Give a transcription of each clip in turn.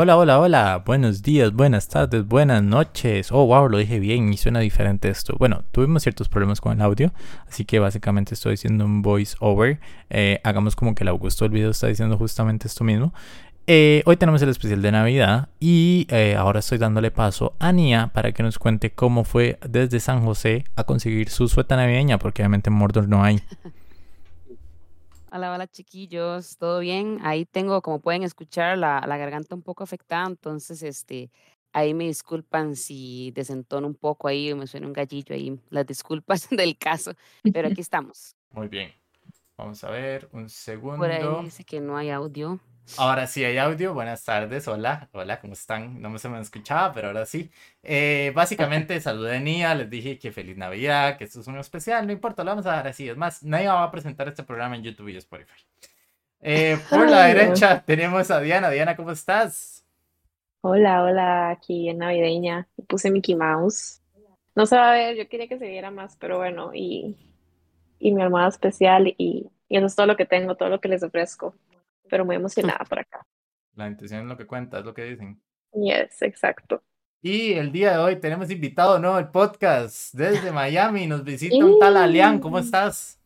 Hola, hola, hola. Buenos días, buenas tardes, buenas noches. Oh, wow, lo dije bien y suena diferente esto. Bueno, tuvimos ciertos problemas con el audio, así que básicamente estoy haciendo un voice over. Eh, hagamos como que el Augusto del video está diciendo justamente esto mismo. Eh, hoy tenemos el especial de Navidad y eh, ahora estoy dándole paso a Nia para que nos cuente cómo fue desde San José a conseguir su sueta navideña, porque obviamente en Mordor no hay. Hola, hola chiquillos, ¿todo bien? Ahí tengo, como pueden escuchar, la, la garganta un poco afectada, entonces este, ahí me disculpan si desentono un poco ahí o me suena un gallillo ahí, las disculpas del caso, pero aquí estamos. Muy bien. Vamos a ver, un segundo. Por ahí dice que no hay audio. Ahora sí hay audio. Buenas tardes. Hola. Hola, ¿cómo están? No me se me escuchaba, pero ahora sí. Eh, básicamente saludé a Nia, les dije que feliz Navidad, que esto es un especial, no importa, lo vamos a dar así. Es más, Nia va a presentar este programa en YouTube y Spotify. Eh, por la derecha tenemos a Diana. Diana, ¿cómo estás? Hola, hola, aquí en Navideña. Puse Mickey Mouse. No se va a ver, yo quería que se viera más, pero bueno, y, y mi almohada especial y, y eso es todo lo que tengo, todo lo que les ofrezco pero muy emocionada por acá. La intención es lo que cuenta, es lo que dicen. Yes, exacto. Y el día de hoy tenemos invitado, ¿no? El podcast desde Miami. Nos visita un tal Alian. ¿Cómo estás?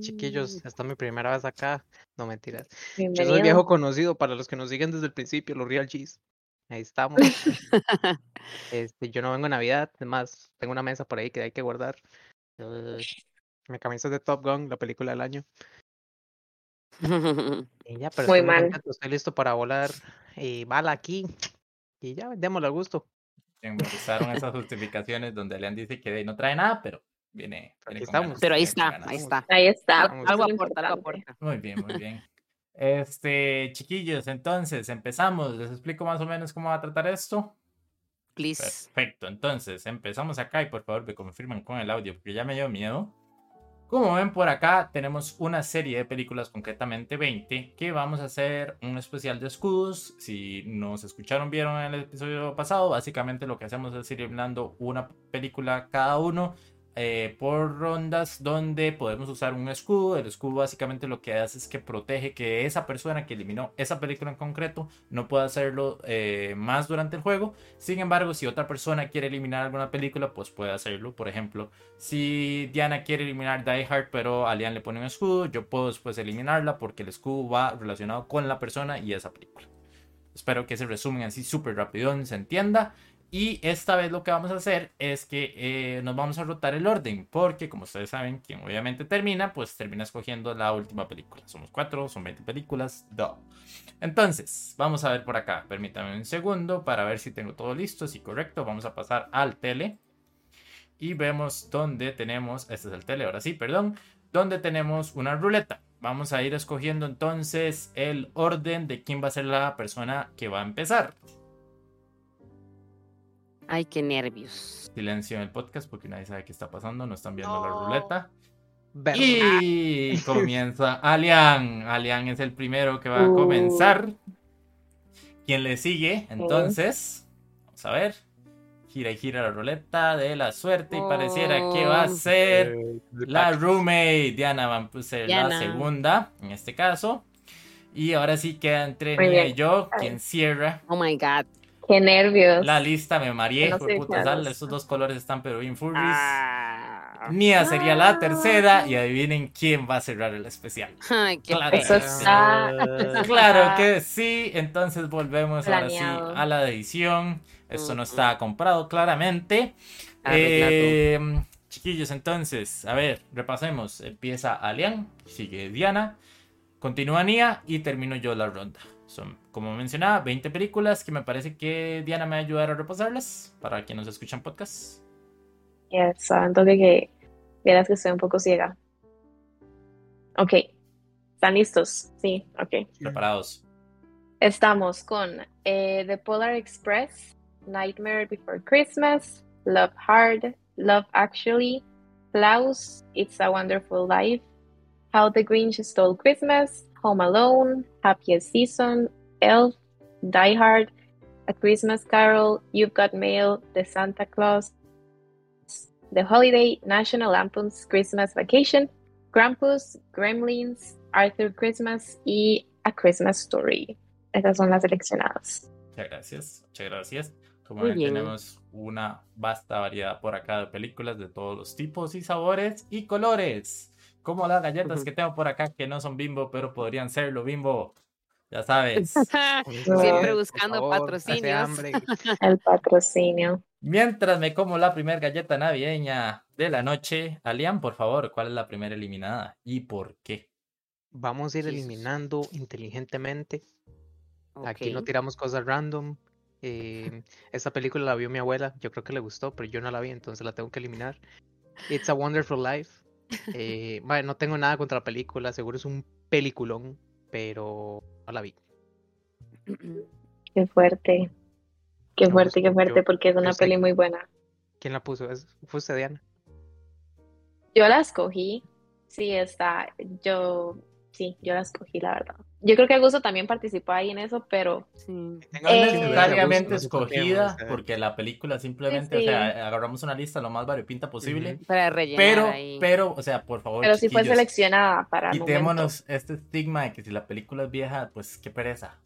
Chiquillos, esta es mi primera vez acá. No mentiras. Yo soy viejo conocido para los que nos siguen desde el principio, los Real G's. Ahí estamos. este, yo no vengo en Navidad, además, tengo una mesa por ahí que hay que guardar. Uh, mi camisa es de Top Gun, la película del año. Y ya, pero Muy mal. contento, estoy listo para volar y bala aquí. Y ya, démosle al gusto. Me gustaron esas justificaciones donde Alian dice que no trae nada, pero viene. viene estamos. Pero ahí viene con está, ganas. ahí está. Ahí está. Algo aporta, algo aporta. Muy bien, muy bien. Este, chiquillos, entonces empezamos. Les explico más o menos cómo va a tratar esto. Please. Perfecto, entonces empezamos acá y por favor me confirman con el audio porque ya me dio miedo. Como ven por acá tenemos una serie de películas, concretamente 20, que vamos a hacer un especial de escudos. Si nos escucharon, vieron en el episodio pasado, básicamente lo que hacemos es ir hablando una película cada uno eh, por rondas donde podemos usar un escudo. El escudo básicamente lo que hace es que protege que esa persona que eliminó esa película en concreto no pueda hacerlo eh, más durante el juego. Sin embargo, si otra persona quiere eliminar alguna película, pues puede hacerlo. Por ejemplo, si Diana quiere eliminar Die Hard, pero Alian le pone un escudo, yo puedo después eliminarla porque el escudo va relacionado con la persona y esa película. Espero que ese resumen así súper rápido se entienda. Y esta vez lo que vamos a hacer es que eh, nos vamos a rotar el orden, porque como ustedes saben, quien obviamente termina, pues termina escogiendo la última película. Somos cuatro, son 20 películas, do. Entonces, vamos a ver por acá. Permítame un segundo para ver si tengo todo listo, si correcto. Vamos a pasar al tele. Y vemos dónde tenemos, este es el tele, ahora sí, perdón, donde tenemos una ruleta. Vamos a ir escogiendo entonces el orden de quién va a ser la persona que va a empezar. Ay, qué nervios. Silencio en el podcast porque nadie sabe qué está pasando, no están viendo la ruleta. Verdad. Y comienza Alian. Alian es el primero que va a Uh. comenzar. ¿Quién le sigue? Entonces, vamos a ver. Gira y gira la ruleta de la suerte y pareciera que va a Oh. ser Eh, la roommate. Diana va a ser la segunda en este caso. Y ahora sí queda entre Nia y yo, quien cierra Oh my god. Qué nervios. la lista. Me mareé, No fue sé, puta claro. sal, Estos dos colores están pero bien furries. Ah. Nia sería la Ah. tercera y adivinen quién va a cerrar el especial. Ay, qué Claro. pena. Eso está. Claro que sí, entonces volvemos ahora sí a la edición. Esto no está comprado claramente. Eh, chiquillos, entonces, a ver, repasemos. Empieza Alian, sigue Diana, continúa Nia y termino yo la ronda. Son, como mencionaba, 20 películas que me parece que Diana me va a ayudar a repasarlas para quienes nos escuchan podcast. Yes, saben toque que vieras que estoy un poco ciega. Ok, ¿están listos? Sí, ok. Preparados. Estamos con eh, The Polar Express, Nightmare Before Christmas, Love Hard, Love Actually, Klaus, It's a Wonderful Life, How the Grinch Stole Christmas, Home Alone, Happiest Season, Elf, Die Hard, A Christmas Carol, You've Got Mail, The Santa Claus, The Holiday, National Lampoon's Christmas Vacation, Krampus, Gremlins, Arthur Christmas y A Christmas Story. Esas son las seleccionadas. Muchas gracias, muchas gracias. Como ven, tenemos una vasta variedad por acá de películas de todos los tipos y sabores y colores. Como las galletas que tengo por acá que no son bimbo, pero podrían serlo bimbo. Ya sabes. Siempre buscando patrocinios. El patrocinio. Mientras me como la primera galleta navideña de la noche, Alian, por favor, ¿cuál es la primera eliminada y por qué? Vamos a ir eliminando inteligentemente. Aquí no tiramos cosas random. Eh, esta película la vio mi abuela, yo creo que le gustó, pero yo no la vi, entonces la tengo que eliminar. It's a Wonderful Life. Eh, bueno, no tengo nada contra la película, seguro es un peliculón, pero no la vi. Qué fuerte. Qué fuerte, qué fuerte, porque es una peli muy buena. ¿Quién la puso? ¿Fue usted, Diana? Yo la escogí. Sí, está. Yo Sí, yo la escogí, la verdad. Yo creo que Augusto también participó ahí en eso, pero... Sí. Eh, escogida, porque la película simplemente, o sea, agarramos una lista lo más variopinta posible. Para rellenar Pero, ahí. pero, o sea, por favor, Pero sí fue seleccionada para Quitémonos este estigma de que si la película es vieja, pues qué pereza.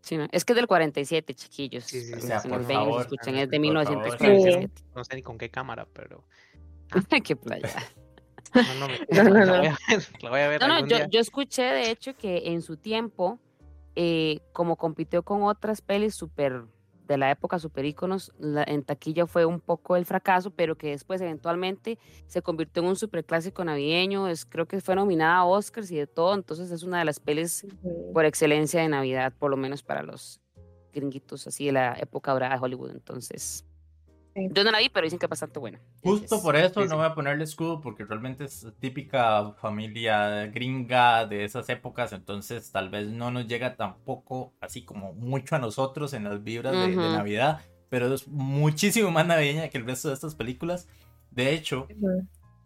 Sí, no, es que es del 47, chiquillos. Sí, sí, o sea, por favor, escuchen, es de 1947. No sé ni con qué cámara, pero... qué playa. No, no, no, no. yo, escuché de hecho que en su tiempo, eh, como compitió con otras pelis super de la época super íconos, en taquilla fue un poco el fracaso, pero que después eventualmente se convirtió en un super clásico navideño, es, creo que fue nominada a Oscars y de todo, entonces es una de las pelis por excelencia de Navidad, por lo menos para los gringuitos así de la época dorada de Hollywood, entonces yo no la vi, pero dicen que es bastante buena. Justo por eso no voy a ponerle escudo, porque realmente es típica familia gringa de esas épocas, entonces tal vez no nos llega tampoco así como mucho a nosotros en las vibras de, Navidad, pero es muchísimo más navideña que el resto de estas películas. De hecho,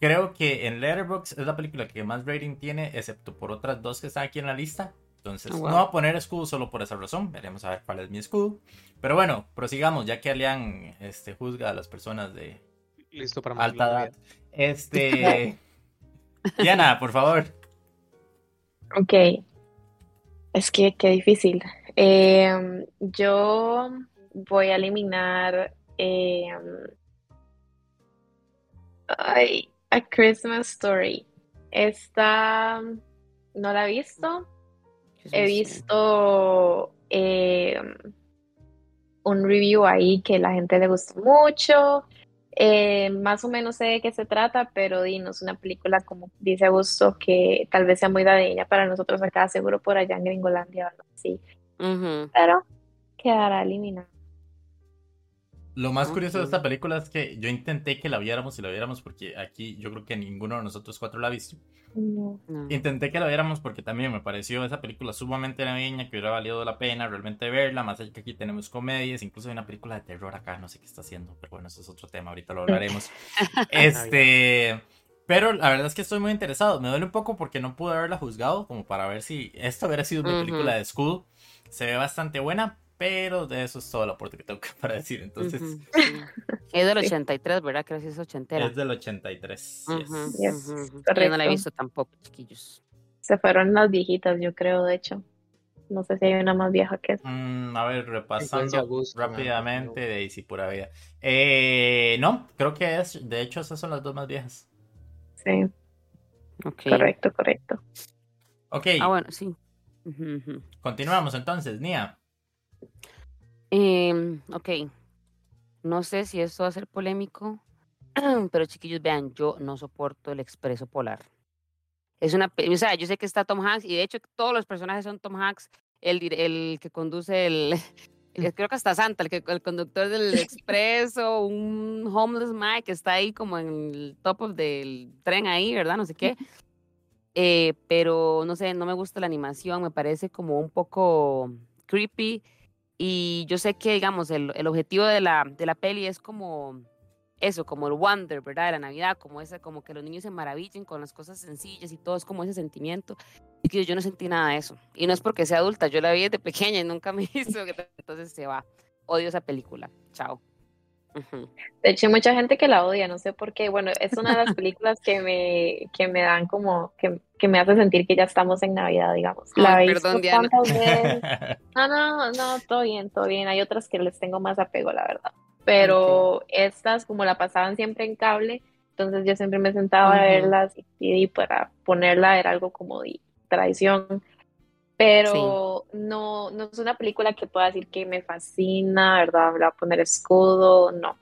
creo que en Letterboxd es la película que más rating tiene, excepto por otras dos que están aquí en la lista. Entonces, oh, no voy a poner escudo solo por esa razón. Veremos a ver cuál es mi escudo. Pero bueno, prosigamos, ya que Alian este, juzga a las personas de Listo para alta edad. Este. Diana, por favor. Ok. Es que qué difícil. Em, yo voy a eliminar. Em, ay, A Christmas Story. Esta no la he visto He visto eh, un review ahí que la gente le gustó mucho. Eh, más o menos sé de qué se trata, pero dinos una película como dice Augusto que tal vez sea muy dadeña para nosotros acá, seguro por allá en Gringolandia o algo así. Pero quedará eliminada. Lo más curioso de esta película es que yo intenté que la viéramos y la viéramos porque aquí yo creo que ninguno de nosotros cuatro la ha visto. Intenté que la viéramos porque también me pareció esa película sumamente navideña que hubiera valido la pena realmente verla, más allá que aquí tenemos comedias, incluso hay una película de terror acá, no sé qué está haciendo, pero bueno, eso es otro tema, ahorita lo hablaremos. este... Pero la verdad es que estoy muy interesado. Me duele un poco porque no pude haberla juzgado, como para ver si esta hubiera sido mi película de escudo. Se ve bastante buena, pero de eso es todo el aporte que tengo para decir. Entonces, es del 83, ¿verdad? Creo que es ochentera. Es del 83. Yo no la he visto tampoco, chiquillos. Se fueron las viejitas, yo creo, de hecho. No sé si hay una más vieja que esa. Mm, a ver, repasando rápidamente de Daisy Pura Vida. Eh, no, creo que es, de hecho, esas son las dos más viejas. Sí. Correcto, correcto. Ok. Ah, bueno, sí. Continuamos entonces, Nia. Eh, ok. No sé si esto va a ser polémico, pero chiquillos, vean, yo no soporto el expreso polar. Es una, o sea, yo sé que está Tom Hanks y de hecho todos los personajes son Tom Hanks, el, el que conduce el, creo que hasta Santa, el, que, el conductor del expreso, un homeless Mike que está ahí como en el top del tren ahí, ¿verdad? No sé qué. Eh, pero no sé, no me gusta la animación, me parece como un poco creepy y yo sé que, digamos, el, el objetivo de la, de la peli es como eso, como el wonder, ¿verdad? De la Navidad, como esa, como que los niños se maravillen con las cosas sencillas y todo, es como ese sentimiento. Y que yo no sentí nada de eso. Y no es porque sea adulta, yo la vi desde pequeña y nunca me hizo, entonces se va. Odio esa película. Chao. De hecho, hay mucha gente que la odia, no sé por qué. Bueno, es una de las películas que me, que me dan como, que, que me hace sentir que ya estamos en Navidad, digamos. La he perdón, Diana. No, no, no, todo bien, todo bien. Hay otras que les tengo más apego, la verdad. Pero estas, como la pasaban siempre en cable, entonces yo siempre me sentaba a verlas y, para ponerla era algo como de tradición pero no, no es una película que pueda decir que me fascina, ¿verdad? Me va a poner escudo, no.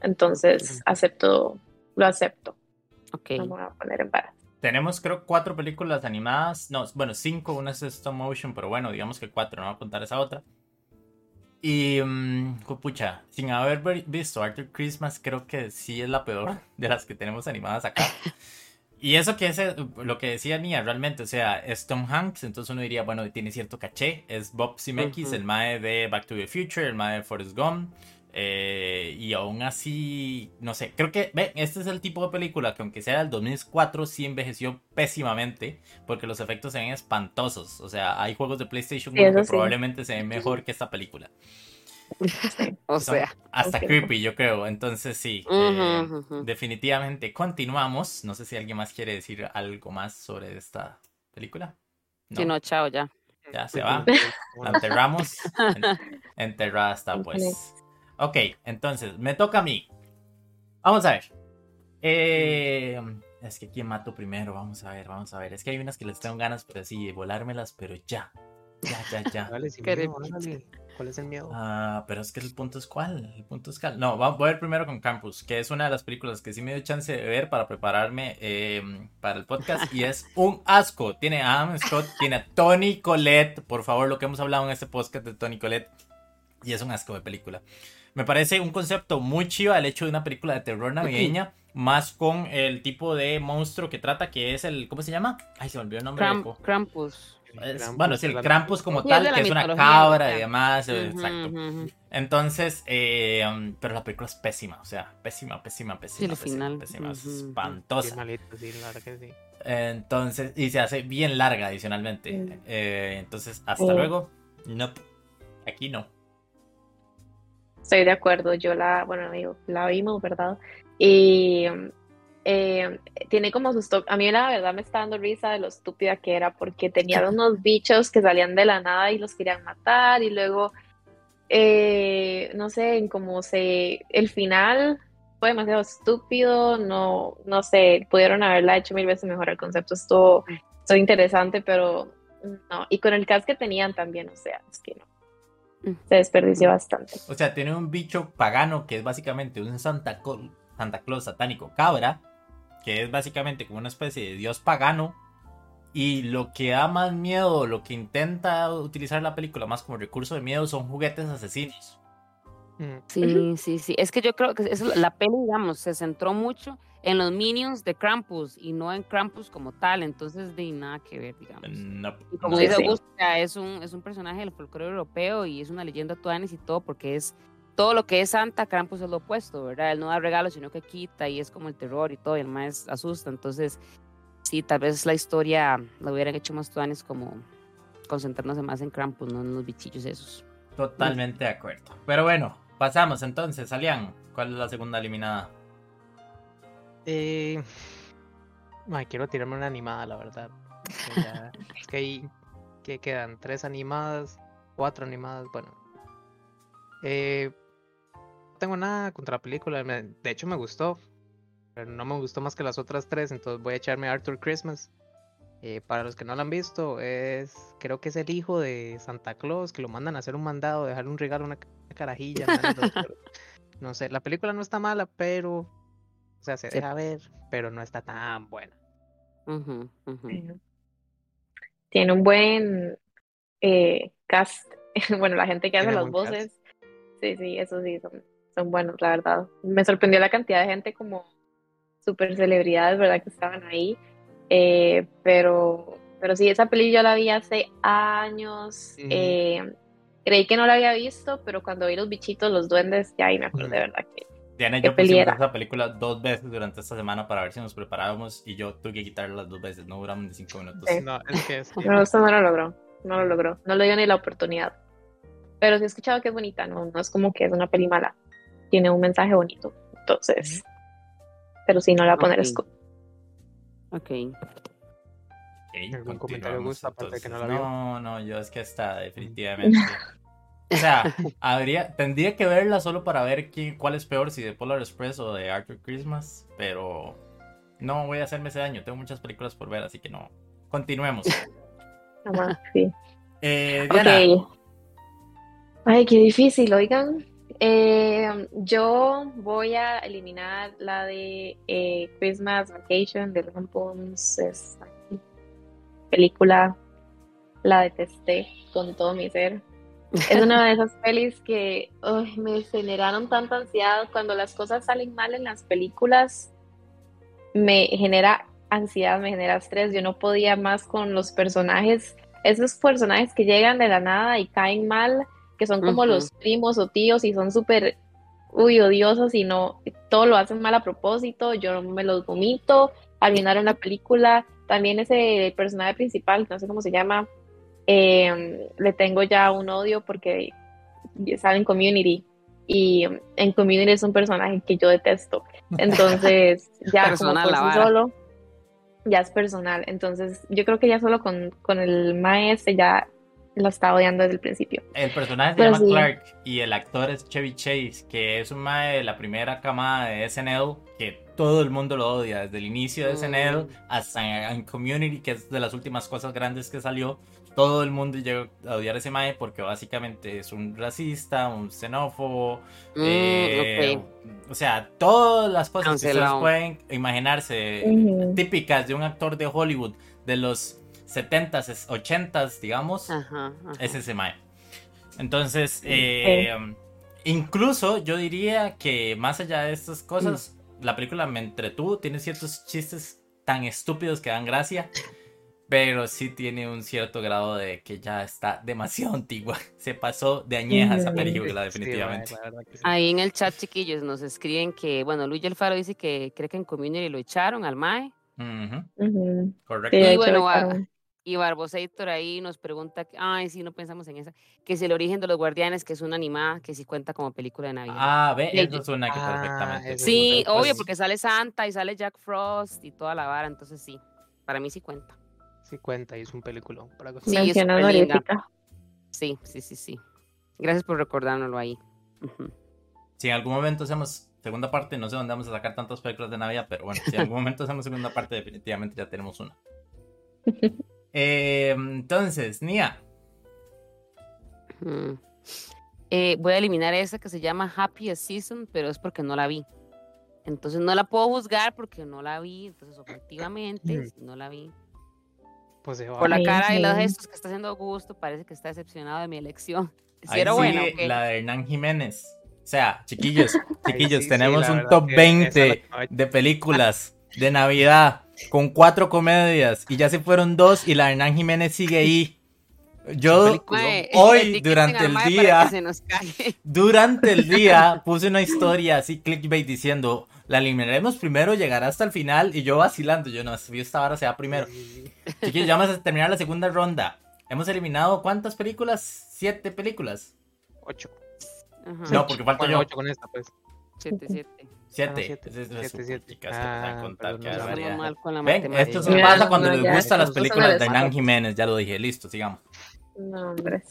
Entonces, acepto, lo acepto. Ok. No me voy a poner en para. Tenemos, creo, cuatro películas animadas. No, bueno, cinco, una es stop motion, pero bueno, digamos que cuatro, no voy a contar esa otra. Y, um, pucha, sin haber visto Arthur Christmas, creo que sí es la peor de las que tenemos animadas acá. Y eso que es lo que decía Nia, realmente, o sea, es Tom Hanks, entonces uno diría, bueno, tiene cierto caché, es Bob Zemeckis, el mae de Back to the Future, el mae de Forrest Gump, eh, y aún así, no sé, creo que, ve, este es el tipo de película que aunque sea del 2004, sí envejeció pésimamente, porque los efectos se ven espantosos, o sea, hay juegos de PlayStation que probablemente se ven mejor que esta película. o sea. Hasta creepy, yo creo. Entonces sí, eh, definitivamente continuamos. No sé si alguien más quiere decir algo más sobre esta película. Si no, chao ya. Ya se va. La enterramos. enterrada está pues. Ok, entonces me toca a mí. Vamos a ver. Eh, es que quién mato primero, vamos a ver, vamos a ver. Es que hay unas que les tengo ganas, pero sí, volármelas, pero ya. Ya, ya, ya. ¿Cuál es el miedo? Ah, pero es que el punto es cuál. El punto es cuál. No, voy a ver primero con Campus, que es una de las películas que sí me dio chance de ver para prepararme em, para el podcast. y es un asco. Tiene a Adam Scott, tiene a Tony Colette. Por favor, lo que hemos hablado en este podcast de Tony Colette. Y es un asco de película. Me parece un concepto muy chido el hecho de una película de terror navideña, más con el tipo de monstruo que trata, que es el. ¿Cómo se llama? Ay, se me olvidó el nombre. Krampus bueno, sí, el Krampus como tal, que es una cabra y demás. exacto. Entonces, eh, um, pero la película es pésima, o sea, pésima, pésima, pésima. Sí, pésima, pésima, espantosa. Entonces, y se hace bien larga adicionalmente. Eh, entonces, hasta luego. No, aquí no. Estoy de acuerdo, yo la, bueno, la vimos, ¿verdad? Y um, eh, tiene como sus A mí la verdad me está dando risa de lo estúpida que era porque tenía unos bichos que salían de la nada y los querían matar y luego, eh, no sé, en como se... El final fue demasiado estúpido, no, no sé, pudieron haberla hecho mil veces mejor el concepto, estuvo, estuvo interesante, pero no. Y con el cast que tenían también, o sea, es que no. Se desperdició bastante. O sea, tiene un bicho pagano que es básicamente un Santa, Santa Claus satánico cabra que es básicamente como una especie de dios pagano. Y lo que da más miedo, lo que intenta utilizar la película más como recurso de miedo son juguetes asesinos. Mm. Sí, sí, sí. Es que yo creo que la peli, digamos, se centró mucho en los minions de Krampus y no en Krampus como tal, entonces de nada que ver, digamos. No, como dice Augusta, es un, es un personaje del folclore europeo y es una leyenda tuanis y todo porque es todo lo que es Santa, Krampus es lo opuesto, ¿verdad? Él no da regalos, sino que quita y es como el terror y todo, y el más asusta. Entonces, sí, tal vez la historia la hubieran hecho más tuanes como concentrarnos más en Krampus, no en los bichillos esos. Totalmente de acuerdo. Pero bueno, pasamos entonces, Alian. ¿Cuál es la segunda eliminada? Eh, quiero tirarme una animada, la verdad. es que ahí que quedan tres animadas, cuatro animadas, bueno. Eh, tengo nada contra la película. De hecho, me gustó. Pero no me gustó más que las otras tres. Entonces voy a echarme Arthur Christmas. Eh, para los que no la han visto, es creo que es el hijo de Santa Claus que lo mandan a hacer un mandado, dejar un regalo, una, carajilla. no sé, la película no está mala, pero. O sea, se deja ver, pero no está tan buena. Tiene un buen eh, cast. bueno, la gente que hace las voces. Sí, sí, eso sí, son, son buenos, la verdad. Me sorprendió la cantidad de gente como super celebridades, ¿verdad? Que estaban ahí. Eh, pero, pero sí, esa peli yo la vi hace años. Eh, creí que no la había visto, pero cuando vi los bichitos, los duendes, ya ahí me acordé, de ¿verdad? Que, Diana y yo pusimos esa película dos veces durante esta semana para ver si nos preparábamos y yo tuve que quitarla las dos veces, no duramos ni cinco minutos. No, es que es... no, eso no lo logró, no lo logró, no le dio ni la oportunidad. Pero sí he escuchado que es bonita, no, no es como que es una peli mala. Tiene un mensaje bonito. Entonces, pero si no la voy a poner Ok. Ok. ¿Algún comentario, continuamos, Gus, aparte de que no la entonces. vio? No, no, yo es que está definitivamente. O sea, habría, tendría que verla solo para ver quién, cuál es peor, si de Polar Express o de Arthur Christmas, pero no voy a hacerme ese daño. Tengo muchas películas por ver, así que no. Continuemos. Sí. Eh, Diana, Ok. Ay, qué difícil, oigan. Eh, yo voy a eliminar la de eh, Christmas Vacation de Logan Pons. Es película, la detesté con todo mi ser. Es una de esas pelis que me generaron tanta ansiedad. Cuando las cosas salen mal en las películas, me genera ansiedad, me genera estrés. Yo no podía más con los personajes, esos personajes que llegan de la nada y caen mal, que son como los primos o tíos y son súper, uy, odiosos y no, todo lo hacen mal a propósito. Yo me los vomito, arruinaron la película. También ese personaje principal, no sé cómo se llama, eh, le tengo ya un odio porque sale en Community y en Community es un personaje que yo detesto. Entonces, ya Personal, como la por sí vara. solo, ya es personal. Entonces, yo creo que ya solo con, con el maestro ya lo estaba odiando desde el principio. el personaje se llama sí. Clark y el actor es Chevy Chase, que es un mae de la primera camada de SNL, que todo el mundo lo odia, desde el inicio de SNL Mm. hasta en Community, que es de las últimas cosas grandes que salió. Todo el mundo llegó a odiar a ese mae porque básicamente es un racista, un xenófobo, Mm, eh, o sea, todas las cosas que ustedes pueden imaginarse típicas de un actor de Hollywood de los 70s, 80s, digamos, Ajá, ajá. es ese mae. Entonces, eh, incluso yo diría que más allá de estas cosas, la película me entretuvo, tiene ciertos chistes tan estúpidos que dan gracia, pero sí tiene un cierto grado de que ya está demasiado antigua. Se pasó de añeja esa película, Sí, definitivamente. la verdad que sí. Ahí en el chat, chiquillos, nos escriben que, bueno, Luis Alfaro dice que cree que en Community lo echaron al MAE. Ujú, Ujú. correcto. Sí, Y bueno, a-. Y Barbosator ahí nos pregunta, que- ay, sí, no pensamos en esa, que es el origen de los guardianes, que es una animada, que sí cuenta como película de Navidad. Ah, ve, Y- eso es una que Ah, perfectamente. sí, Pues, obvio, porque sale Santa y sale Jack Frost y toda la vara, entonces sí, para mí sí cuenta. Sí cuenta y es un peliculón. Para Sí, es. Sí, sí, sí, sí. Gracias por recordárnoslo ahí. Si en algún momento hacemos segunda parte, no sé dónde vamos a sacar tantas películas de Navidad, pero bueno, si en algún momento hacemos segunda parte, definitivamente ya tenemos una. Eh, entonces, Nia, Ujú. Eh, voy a eliminar esa que se llama Happiest Season, pero es porque no la vi. Entonces no la puedo juzgar porque no la vi. Entonces, objetivamente, no la vi. Pues se va. Por la cara y los sí. gestos que está haciendo Augusto, parece que está decepcionado de mi elección. Si ahí era buena, sigue ¿o qué? la de Hernán Jiménez. O sea, chiquillos, chiquillos, sí, sí, tenemos un top que esa es la 20 que me va a- de películas de Navidad con cuatro comedias y ya se fueron dos y la de Hernán Jiménez sigue ahí. Yo. Mae, hoy, durante el día, que se nos cague. Durante el día puse una historia así clickbait diciendo, la eliminaremos primero, llegará hasta el final y yo vacilando, yo no, si esta vara se va primero. Sí, sí, sí. Chiquillos, ya vamos a terminar la segunda ronda. Hemos eliminado ¿cuántas películas? Siete películas. Ocho. Ajá. No, porque falta Bueno, yo. ocho con esta, pues. Siete, siete. Siete. es siete, que Ah, contar, no, mal con la Ven, esto se pasa no, cuando no, les ya, gustan las películas de Hernán. Jiménez, ya lo dije, listo, sigamos. No, hombre.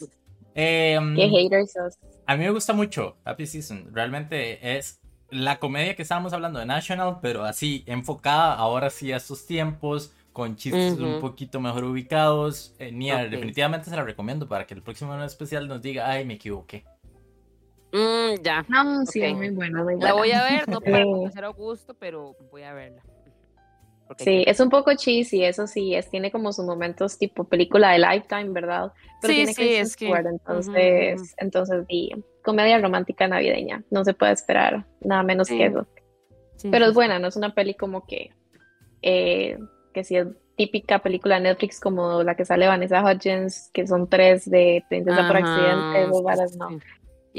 Eh, Qué haters sos. A mí me gusta mucho Happy Season. Realmente es la comedia que estábamos hablando de National, pero así enfocada ahora sí a estos tiempos, con chistes un Ujú. poquito mejor ubicados. Eh, Nia, Ok. definitivamente se la recomiendo para que el próximo año especial nos diga, ay, me equivoqué. Mm, ya. No, sí, Ok. muy buena, muy buena. La voy a ver, no para Sí. conocer a Augusto, pero voy a verla. Porque Sí, es un poco cheesy, eso sí, es, tiene como sus momentos tipo película de Lifetime, ¿verdad? Pero Sí, tiene sí, es que- entonces, entonces sí, comedia romántica navideña, no se puede esperar nada menos Sí. que eso. sí, Pero es buena, no es una peli como que, eh, que sí es típica película de Netflix como la que sale Vanessa Hudgens, que son tres de Princesa por accidente, no.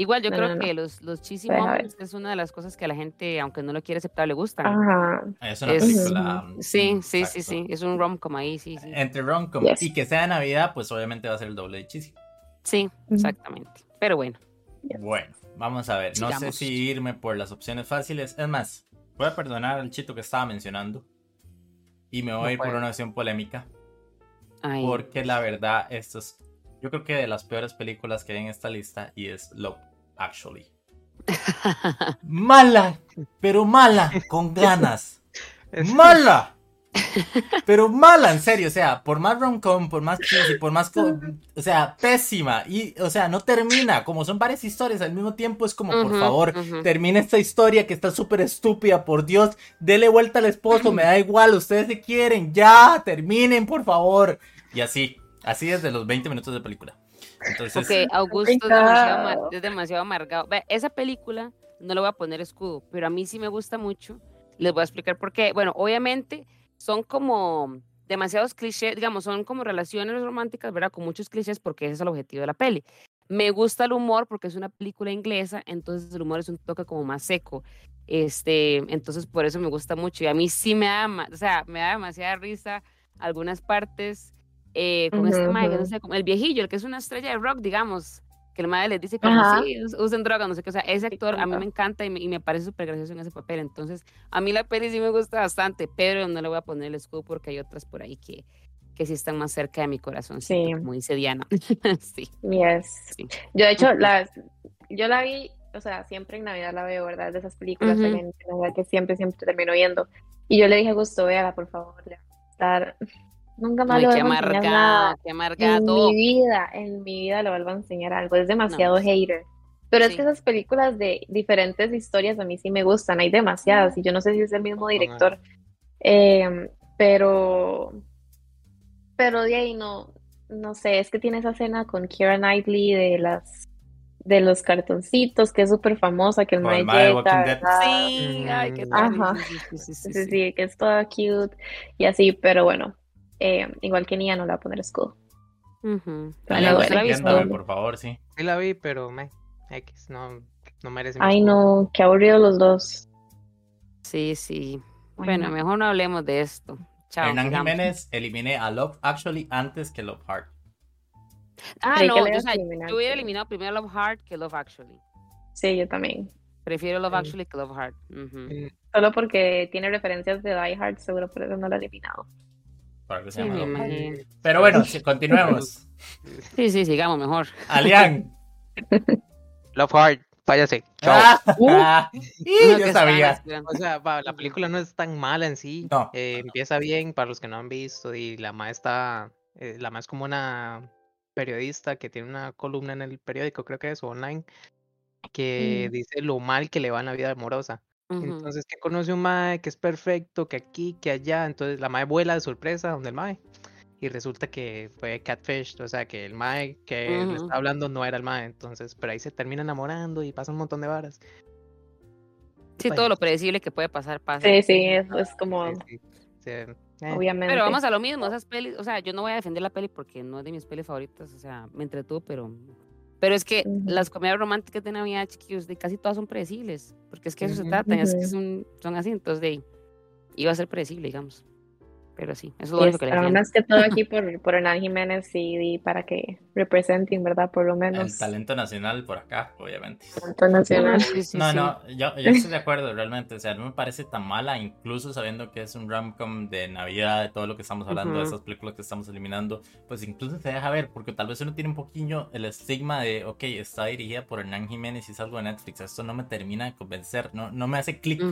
Igual yo No, creo no, no. que los, los cheesy moments es una de las cosas que a la gente, aunque no lo quiere aceptar, le gustan. Ajá, Es una Es- película. mm, Sí, sí, sí, exacto. sí. Es un rom-com ahí, sí, sí. Entre rom-com Yes. y que sea de Navidad, pues obviamente va a ser el doble de cheesy. Sí, exactamente. Pero bueno. Bueno, vamos a ver. No sé si irme por las opciones fáciles. Es más, voy a perdonar al chito que estaba mencionando. Y me voy a ir por una opción polémica. Porque la verdad, esto es, yo creo que de las peores películas que hay en esta lista y es Love Actually. mala, pero mala, con ganas. Mala. Pero mala, en serio, o sea, por más rom-com, por más cheesy, por más, o sea, pésima, y, o sea, no termina, como son varias historias al mismo tiempo, es como, por favor, termina esta historia que está súper estúpida, por Dios, dele vuelta al esposo, me da igual, ustedes se quieren, ya, terminen, por favor, y así, así desde los 20 minutos de película. Entonces, ok, Augusto es demasiado, es demasiado amargado. esa película, no le voy a poner escudo, pero a mí sí me gusta mucho, les voy a explicar por qué, bueno, obviamente son como demasiados clichés, digamos, son como relaciones románticas, ¿verdad? Con muchos clichés porque ese es el objetivo de la peli. Me gusta el humor porque es una película inglesa, entonces el humor es un toque como más seco. Este, entonces por eso me gusta mucho y a mí sí me da, o sea, me da demasiada risa algunas partes eh, con este uh no sé, como el viejillo, el que es una estrella de rock, digamos, que el madre les dice que sí, usen droga, no sé qué, o sea, ese actor a mí me encanta y me, parece súper gracioso en ese papel, entonces a mí la peli sí me gusta bastante, pero no le voy a poner el escudo porque hay otras por ahí que, que sí están más cerca de mi corazón, sí. como dice Diana. sí. Yes. Yo de hecho, las, yo la vi, o sea, siempre en Navidad la veo, ¿verdad? De esas películas que siempre, siempre termino viendo. Y yo le dije a Gusto, véala, por favor, le va a estar Nunca más lo vuelvo a enseñar nada. En mi vida, en mi vida le vuelvo a enseñar algo. Es demasiado hater. Pero es que esas películas de diferentes historias a mí sí me gustan. Hay demasiadas y yo no sé si es el mismo director. Em, pero, pero de ahí no, no sé. Es que tiene esa escena con Kira Knightley de las de los cartoncitos, que es súper famosa, que el Mae Sí, ay, qué Ajá. Sí, sí, que es toda cute y así, pero bueno, eh, igual que Nia no le va a poner escudo. por favor, sí. Sí la vi, pero me X, no, no merece Ay, no, qué aburrido los dos. Sí, sí. Bueno, mejor no hablemos de esto. Chao. Hernán Jiménez eliminé a Love Actually antes que Love Heart. Ah, no, o sea, yo hubiera eliminado primero Love Heart que Love Actually. Sí, yo también. Prefiero Love Actually que Love Heart. Solo porque tiene referencias de Die Hard, seguro por eso no lo he eliminado. Pero bueno, continuemos. Sí, sí, sigamos mejor. Alian. Love Hard, váyase. Chao. Ah, yo sabía. O sea, la película no es tan mala en sí. Eh, empieza bien para los que no han visto y la ma está, eh, la ma es como una periodista que tiene una columna en el periódico, creo que es online, que mm. dice lo mal que le va en la vida amorosa. Entonces, que conoce un mae que es perfecto, que aquí, que allá. Entonces, la mae vuela de sorpresa donde el mae. Y resulta que fue catfish, o sea, que el mae que le está hablando no era el mae. Entonces, pero ahí se termina enamorando y pasa un montón de varas. Sí, todo lo predecible que puede pasar pasa. Sí, sí, eso es como. Eh. Obviamente. Pero vamos a lo mismo, esas pelis, o sea, yo no voy a defender la peli porque no es de mis pelis favoritas, o sea, me entretuvo, pero pero es que las comedias románticas de Navidad, chiquillos, de casi todas son predecibles, porque es que eso se trata, es que son, son así, entonces de iba a ser predecible, digamos pero sí, eso es lo único que le Más que todo aquí por, por Hernán Jiménez y, para que representen, ¿verdad? Por lo menos. El talento nacional por acá, obviamente. Talento nacional. no, no, yo, yo, estoy de acuerdo realmente, o sea, no me parece tan mala, incluso sabiendo que es un rom-com de Navidad, de todo lo que estamos hablando, de esas películas que estamos eliminando, pues incluso se deja ver, porque tal vez uno tiene un poquillo el estigma de, ok, está dirigida por Hernán Jiménez y es algo de Netflix, esto no me termina de convencer, no, no me hace clic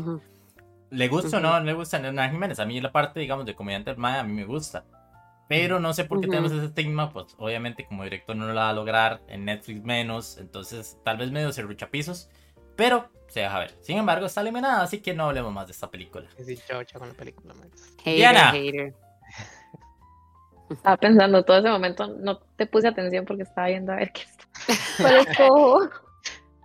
le gusta o no, le gusta a Jiménez. A mí la parte, digamos, de comediante a mí me gusta. Pero no sé por qué tenemos ese estigma, pues obviamente como director no lo va a lograr, en Netflix menos, entonces tal vez medio se pisos, pero se deja ver. Sin embargo, está eliminada, así que no hablemos más de esta película. Sí, chao, chao con la película. Diana. Estaba pensando todo ese momento, no te puse atención porque estaba viendo a ver qué está.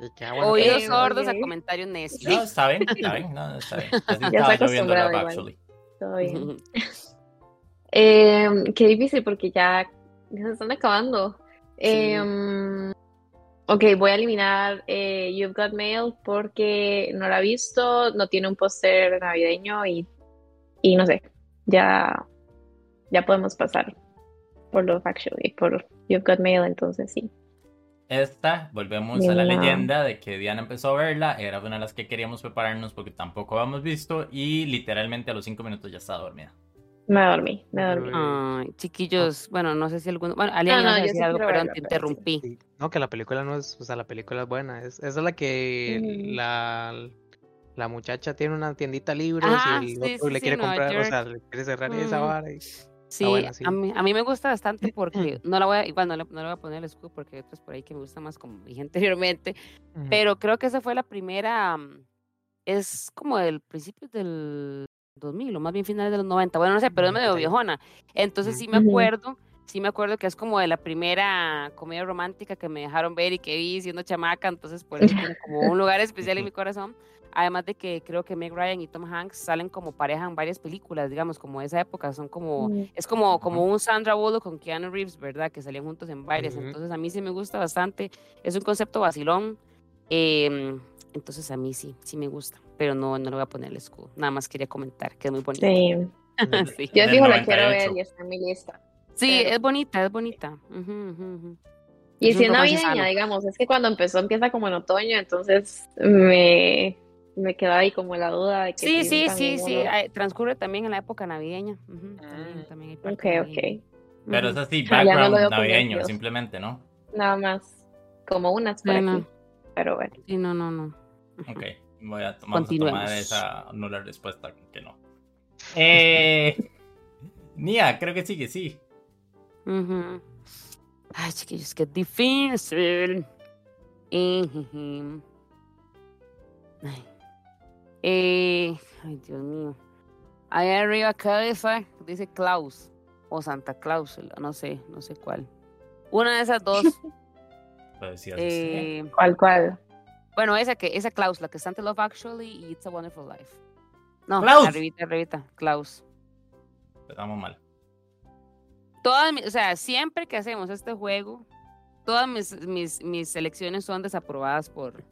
Por Oídos sordos a comentarios necios. No, está bien, está bien, no, está bien. Así ya estaba lloviendo la actually. Todo bien. eh, qué difícil porque ya, ya se están acabando. Eh, ok, voy a eliminar eh, You've Got Mail porque no la he visto, no tiene un póster navideño y, y no sé, ya, ya podemos pasar por Love Actually, por You've Got Mail, entonces sí. Esta, volvemos a la leyenda de que Diana empezó a verla, era una de las que queríamos prepararnos porque tampoco habíamos visto y literalmente a los cinco minutos ya estaba dormida. Me dormí, me dormí. Ay, chiquillos, bueno, no sé si alguno. Bueno, alguien no, no, decir algo, pero te interrumpí. No, que la película no es. O sea, la película es buena. Es, esa es la que la, la muchacha tiene una tiendita libre y el otro le quiere comprar, o sea, le quiere cerrar esa vara. Y... Sí, A, mí, a mí me gusta bastante porque no la voy a, igual no no le voy a poner el escudo porque hay otros por ahí que me gustan más como dije anteriormente, pero creo que esa fue la primera, mm, es como del principio del 2000 o más bien finales de los 90, bueno, no sé, pero es medio viejona, entonces sí me acuerdo, sí me acuerdo que es como de la primera comedia romántica que me dejaron ver y que vi siendo chamaca, entonces por eso tiene como un lugar especial en mi corazón, Además de que creo que Meg Ryan y Tom Hanks salen como pareja en varias películas, digamos, como esa época, son como, mm. es como, como un Sandra Bullock con Keanu Reeves, ¿verdad? Que salían juntos en varias. Entonces a mí sí me gusta bastante. Es un concepto vacilón. Em, entonces a mí sí, sí me gusta. Pero no, no le voy a poner el escudo. Nada más quería comentar que es muy bonita. Sí. sí. Yo digo la quiero ver y está en mi lista. Sí, es bonita, es bonita. Y si es navideña, digamos, es que cuando empezó empieza como en otoño, entonces me, me queda ahí como la duda de que sí sí sí sí transcurre también en la época navideña también, también hay ok ok. Pero es así ah, background navideño simplemente no nada más como unas por aquí pero bueno. Sí no no no. Ok voy a tomar, tomar esa nula respuesta que no. Eh Nia creo que sí. Que sí ay chiquillos qué difícil. Ay. Eh, ay, Dios mío. Ahí arriba cabeza dice Klaus o Santa Claus, no sé, no sé cuál. Una de esas dos. eh, ¿Cuál, cuál? Bueno, esa que esa Klaus, la que es Santa Love Actually y It's a Wonderful Life. No, Klaus. arribita, arribita, Klaus. Estamos mal. Todas, o sea, siempre que hacemos este juego, todas mis, mis, mis selecciones son desaprobadas por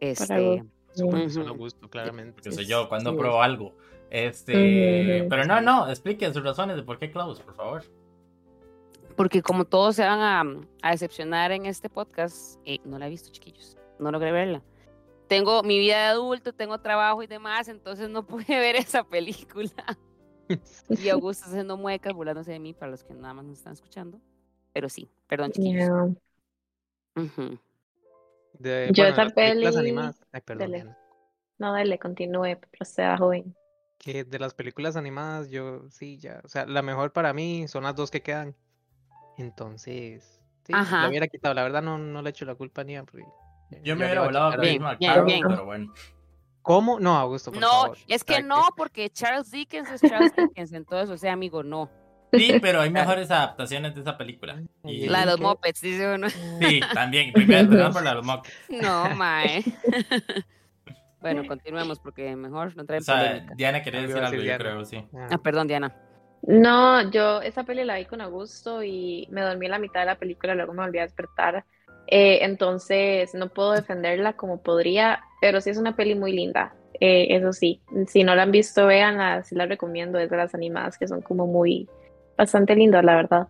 este Solo gusto, claramente. Porque soy yo cuando pruebo algo. Este, pero no, no, explique sus razones de por qué Klaus, por favor. Porque como todos se van a, a decepcionar en este podcast, eh, no la he visto, chiquillos. No logré verla. Tengo mi vida de adulto, tengo trabajo y demás, entonces no pude ver esa película. y Augusto haciendo muecas, burlándose de mí para los que nada más nos están escuchando. Pero sí, perdón, chiquillos. De, Yo esa peli... animadas. Ay, perdón. No, dale, continúe, proceda, joven. Que de las películas animadas, yo sí, ya. O sea, la mejor para mí son las dos que quedan. Entonces, sí, Ajá. la hubiera quitado. La verdad, no, no le echo la culpa ni a. Yo me hubiera volado a bien, bien, bien. pero bueno. ¿Cómo? No, Augusto, por No, favor. es que no, porque Charles Dickens es Charles Dickens, entonces, o sea, amigo, no. Sí, pero hay mejores adaptaciones de esa película. la de los Muppets, dice uno. Sí, también. Primero, por la de los Muppets. No, mae. bueno, continuemos porque mejor no trae o sea, Diana quería decir algo, yo creo, sí. Ah, perdón, Diana. No, yo esa peli la vi con Augusto y me dormí en la mitad de la película, luego me volví a despertar. Eh, entonces no puedo defenderla como podría, pero sí es una peli muy linda. Eh, eso sí, si no la han visto, véanla, sí la recomiendo, es de las animadas que son como muy, bastante lindo, la verdad.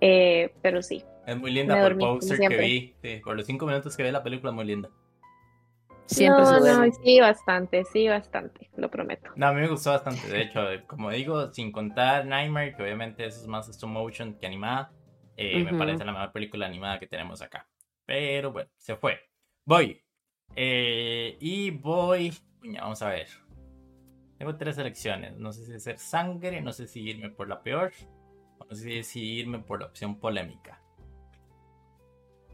Eh, pero sí. Es muy linda por el poster que vi. Sí, por los cinco minutos que vi la película, muy linda. Siempre no, no, sí, bastante, sí, bastante, lo prometo. No, a mí me gustó bastante. De hecho, como digo, sin contar Nightmare, que obviamente eso es más stop motion que animada, eh, me parece la mejor película animada que tenemos acá. Pero bueno, se fue. Voy. Eh, y voy. Vamos a ver. Tengo tres elecciones. No sé si hacer sangre, no sé si irme por la peor no sé si irme por la opción polémica.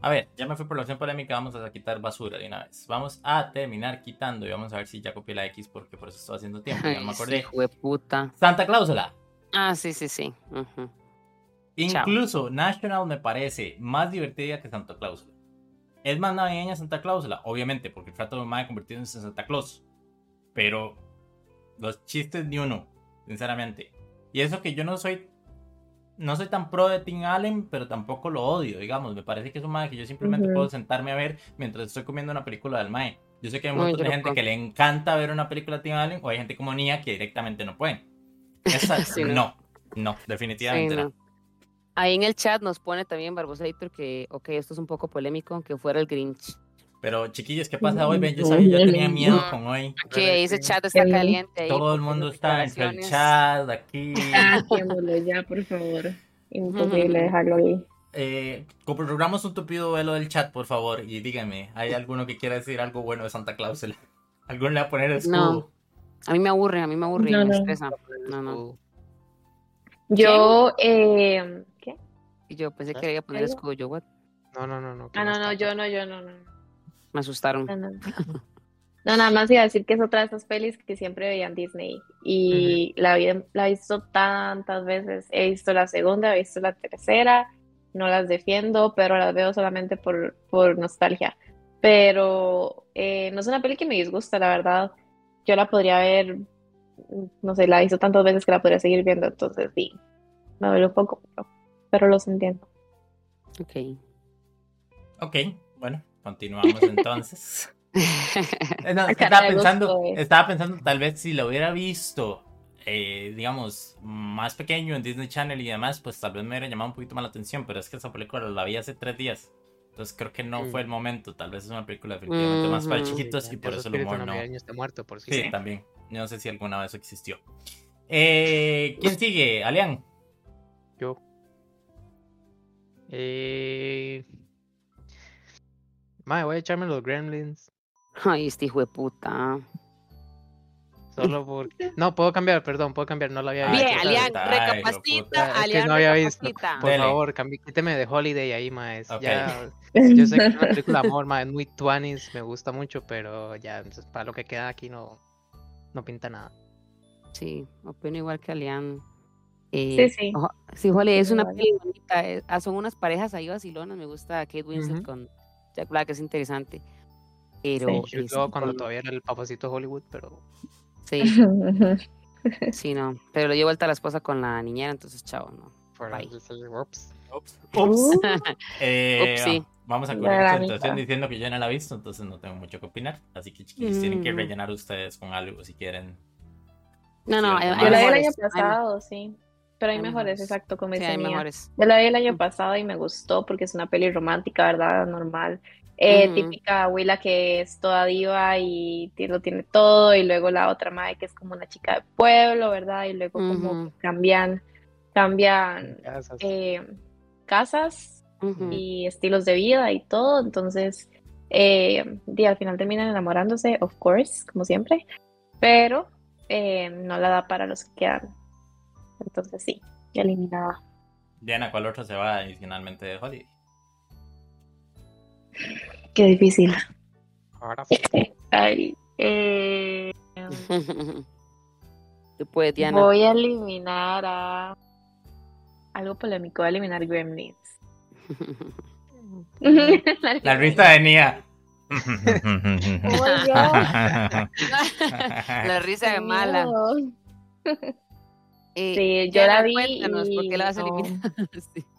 A ver, ya me fui por la opción polémica, vamos a quitar basura de una vez. Vamos a terminar quitando y vamos a ver si ya copié la X porque por eso estoy haciendo tiempo, no me acordé. puta. Santa Cláusula. Ah, sí, sí, sí. Incluso National me parece más divertida que Santa Cláusula. Es más navideña Santa Cláusula, obviamente, porque trata de un convertido en Santa Claus. Pero los chistes ni uno, sinceramente. Y eso que yo no soy no soy tan pro de Tim Allen, pero tampoco lo odio, digamos. Me parece que es un mae que yo simplemente puedo sentarme a ver mientras estoy comiendo una película del mae. Yo sé que hay mucha gente que le encanta ver una película de Tim Allen, o hay gente como Nia que directamente no puede. Esa, no. no, definitivamente no. Ahí en el chat nos pone también Barbosator que, ok, esto es un poco polémico, que fuera el Grinch. Pero chiquillos, ¿qué pasa hoy? Ven, yo sabía, yo tenía miedo con hoy. Que ese chat está caliente. Ahí Todo el mundo está en el chat aquí. Dejémoslo ya, por favor. Imposible dejarlo ahí. Eh, programamos un tupido velo del chat, por favor, y díganme, ¿hay alguno que quiera decir algo bueno de Santa Claus? ¿Alguno le va a poner escudo? No. A mí me aburre, a mí me aburre no, me estresa. No, no. Yo, eh, ¿qué? Y yo pensé que iba a poner escudo, yo, what? No, no, no, no. Ah, no, no, yo no, yo no, no. Me asustaron. No, nada más iba a decir que es otra de esas pelis que siempre veían Disney. Y la, la he visto tantas veces. He visto la segunda, he visto la tercera. No las defiendo, pero las veo solamente por, por nostalgia. Pero eh, no es una peli que me disgusta, la verdad. Yo la podría ver, no sé, la he visto tantas veces que la podría seguir viendo. Entonces, sí, me duele un poco, pero, pero los entiendo. Ok. Ok, bueno, continuamos entonces. Eh, estaba, pensando, estaba pensando, tal vez si lo hubiera visto, eh, digamos, más pequeño en Disney Channel y demás, pues tal vez me hubiera llamado un poquito más la atención, pero es que esa película la vi hace tres días. Entonces creo que no fue el momento. Tal vez es una película definitivamente más para mm, chiquitos y por eso el humor no. Está muerto, por sí, también. No sé si alguna vez existió. Eh, ¿Quién sigue? Alian. Yo. Eh... Madre, voy a echarme los gremlins. Ay, este hijo de puta. Solo porque. No, puedo cambiar, perdón, puedo cambiar, no lo había visto. Bien, Alian, recapacita, Alian, no había visto. Por favor, quíteme de Holiday ahí, maes. Ya, yo sé que es una película de amor, maes, muy tuanis, me gusta mucho, pero ya, para lo que queda aquí no, no pinta nada. Sí, opino igual que Alian. Eh, sí, sí. sí, Holiday es una película bonita, eh, ah, son unas parejas ahí vacilonas, me gusta Kate Winslet con Jack Black, es interesante. Pero. Sí, yo cuando todavía era el papacito de Hollywood, pero. Sí. sí, no. Pero lo llevo vuelta a la esposa con la niñera, entonces chao, ¿no? Bye. Ups. Ups. eh, sí. Vamos a correr la situación diciendo que yo no la he visto, entonces no tengo mucho que opinar. Así que chiquillos, tienen que mm. rellenar ustedes con algo si quieren. No, no, yo la vi el año pasado, sí. Pero hay, mejores, exacto, como sí, hay mejores. Yo la vi el año pasado y me gustó porque es una peli romántica, ¿verdad? Normal. Eh, típica abuela que es toda diva y lo tiene todo, y luego la otra madre que es como una chica de pueblo, ¿verdad? Y luego como cambian, cambian casas, eh, y estilos de vida y todo, entonces eh, y al final terminan enamorándose, of course, como siempre, pero no la da para los que quedan. Entonces sí, eliminada. Diana, ¿cuál otro se va adicionalmente de Holly? Qué difícil. Ahora Ay, eh, Diana. Voy a eliminar a. Algo polémico, voy a eliminar Gremlins. La risa de Nia. la risa de mala. Eh, sí, yo la vi. Y... ¿por qué la vas a eliminar?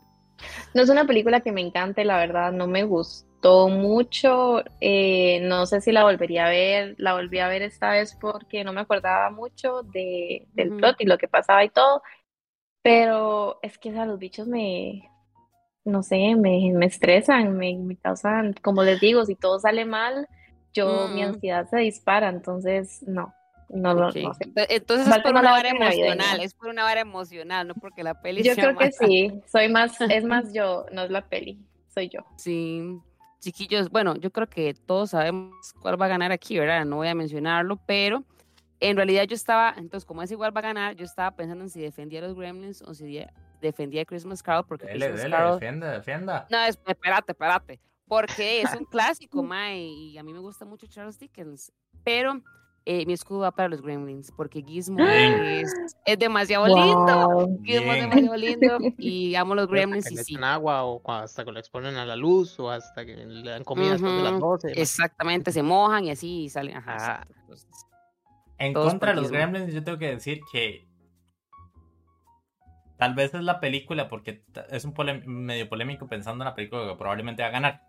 No es una película que me encante, la verdad, no me gustó mucho. Eh, no sé si la volvería a ver. La volví a ver esta vez porque no me acordaba mucho de, del plot y lo que pasaba y todo. Pero es que a los bichos me, no sé, me, me estresan, me, me, causan, como les digo, si todo sale mal, yo, mi mm. ansiedad se dispara, entonces no. No, no, no sé. Entonces es por una vara emocional, es por una vara emocional, no porque la peli Yo creo que sí, soy más, es más yo, no es la peli, soy yo. Sí, chiquillos, bueno, yo creo que todos sabemos cuál va a ganar aquí, ¿verdad? No voy a mencionarlo, pero en realidad yo estaba, entonces como es igual va a ganar, yo estaba pensando en si defendía a los Gremlins o si defendía a Christmas Carol, porque dele, Christmas dele, Carol... defienda, defienda. No, espérate, espérate, porque es un clásico, Mae, y a mí me gusta mucho Charles Dickens, pero eh, mi escudo va para los gremlins, porque Gizmo es, es, demasiado lindo. Gizmo es demasiado lindo y amo los gremlins. y sí. agua o hasta que lo exponen a la luz o hasta que le dan comida después de las 12. Exactamente, se mojan y así salen. Ajá, en contra de los gremlins, yo tengo que decir que tal vez es la película, porque es un medio polémico pensando en la película que probablemente va a ganar.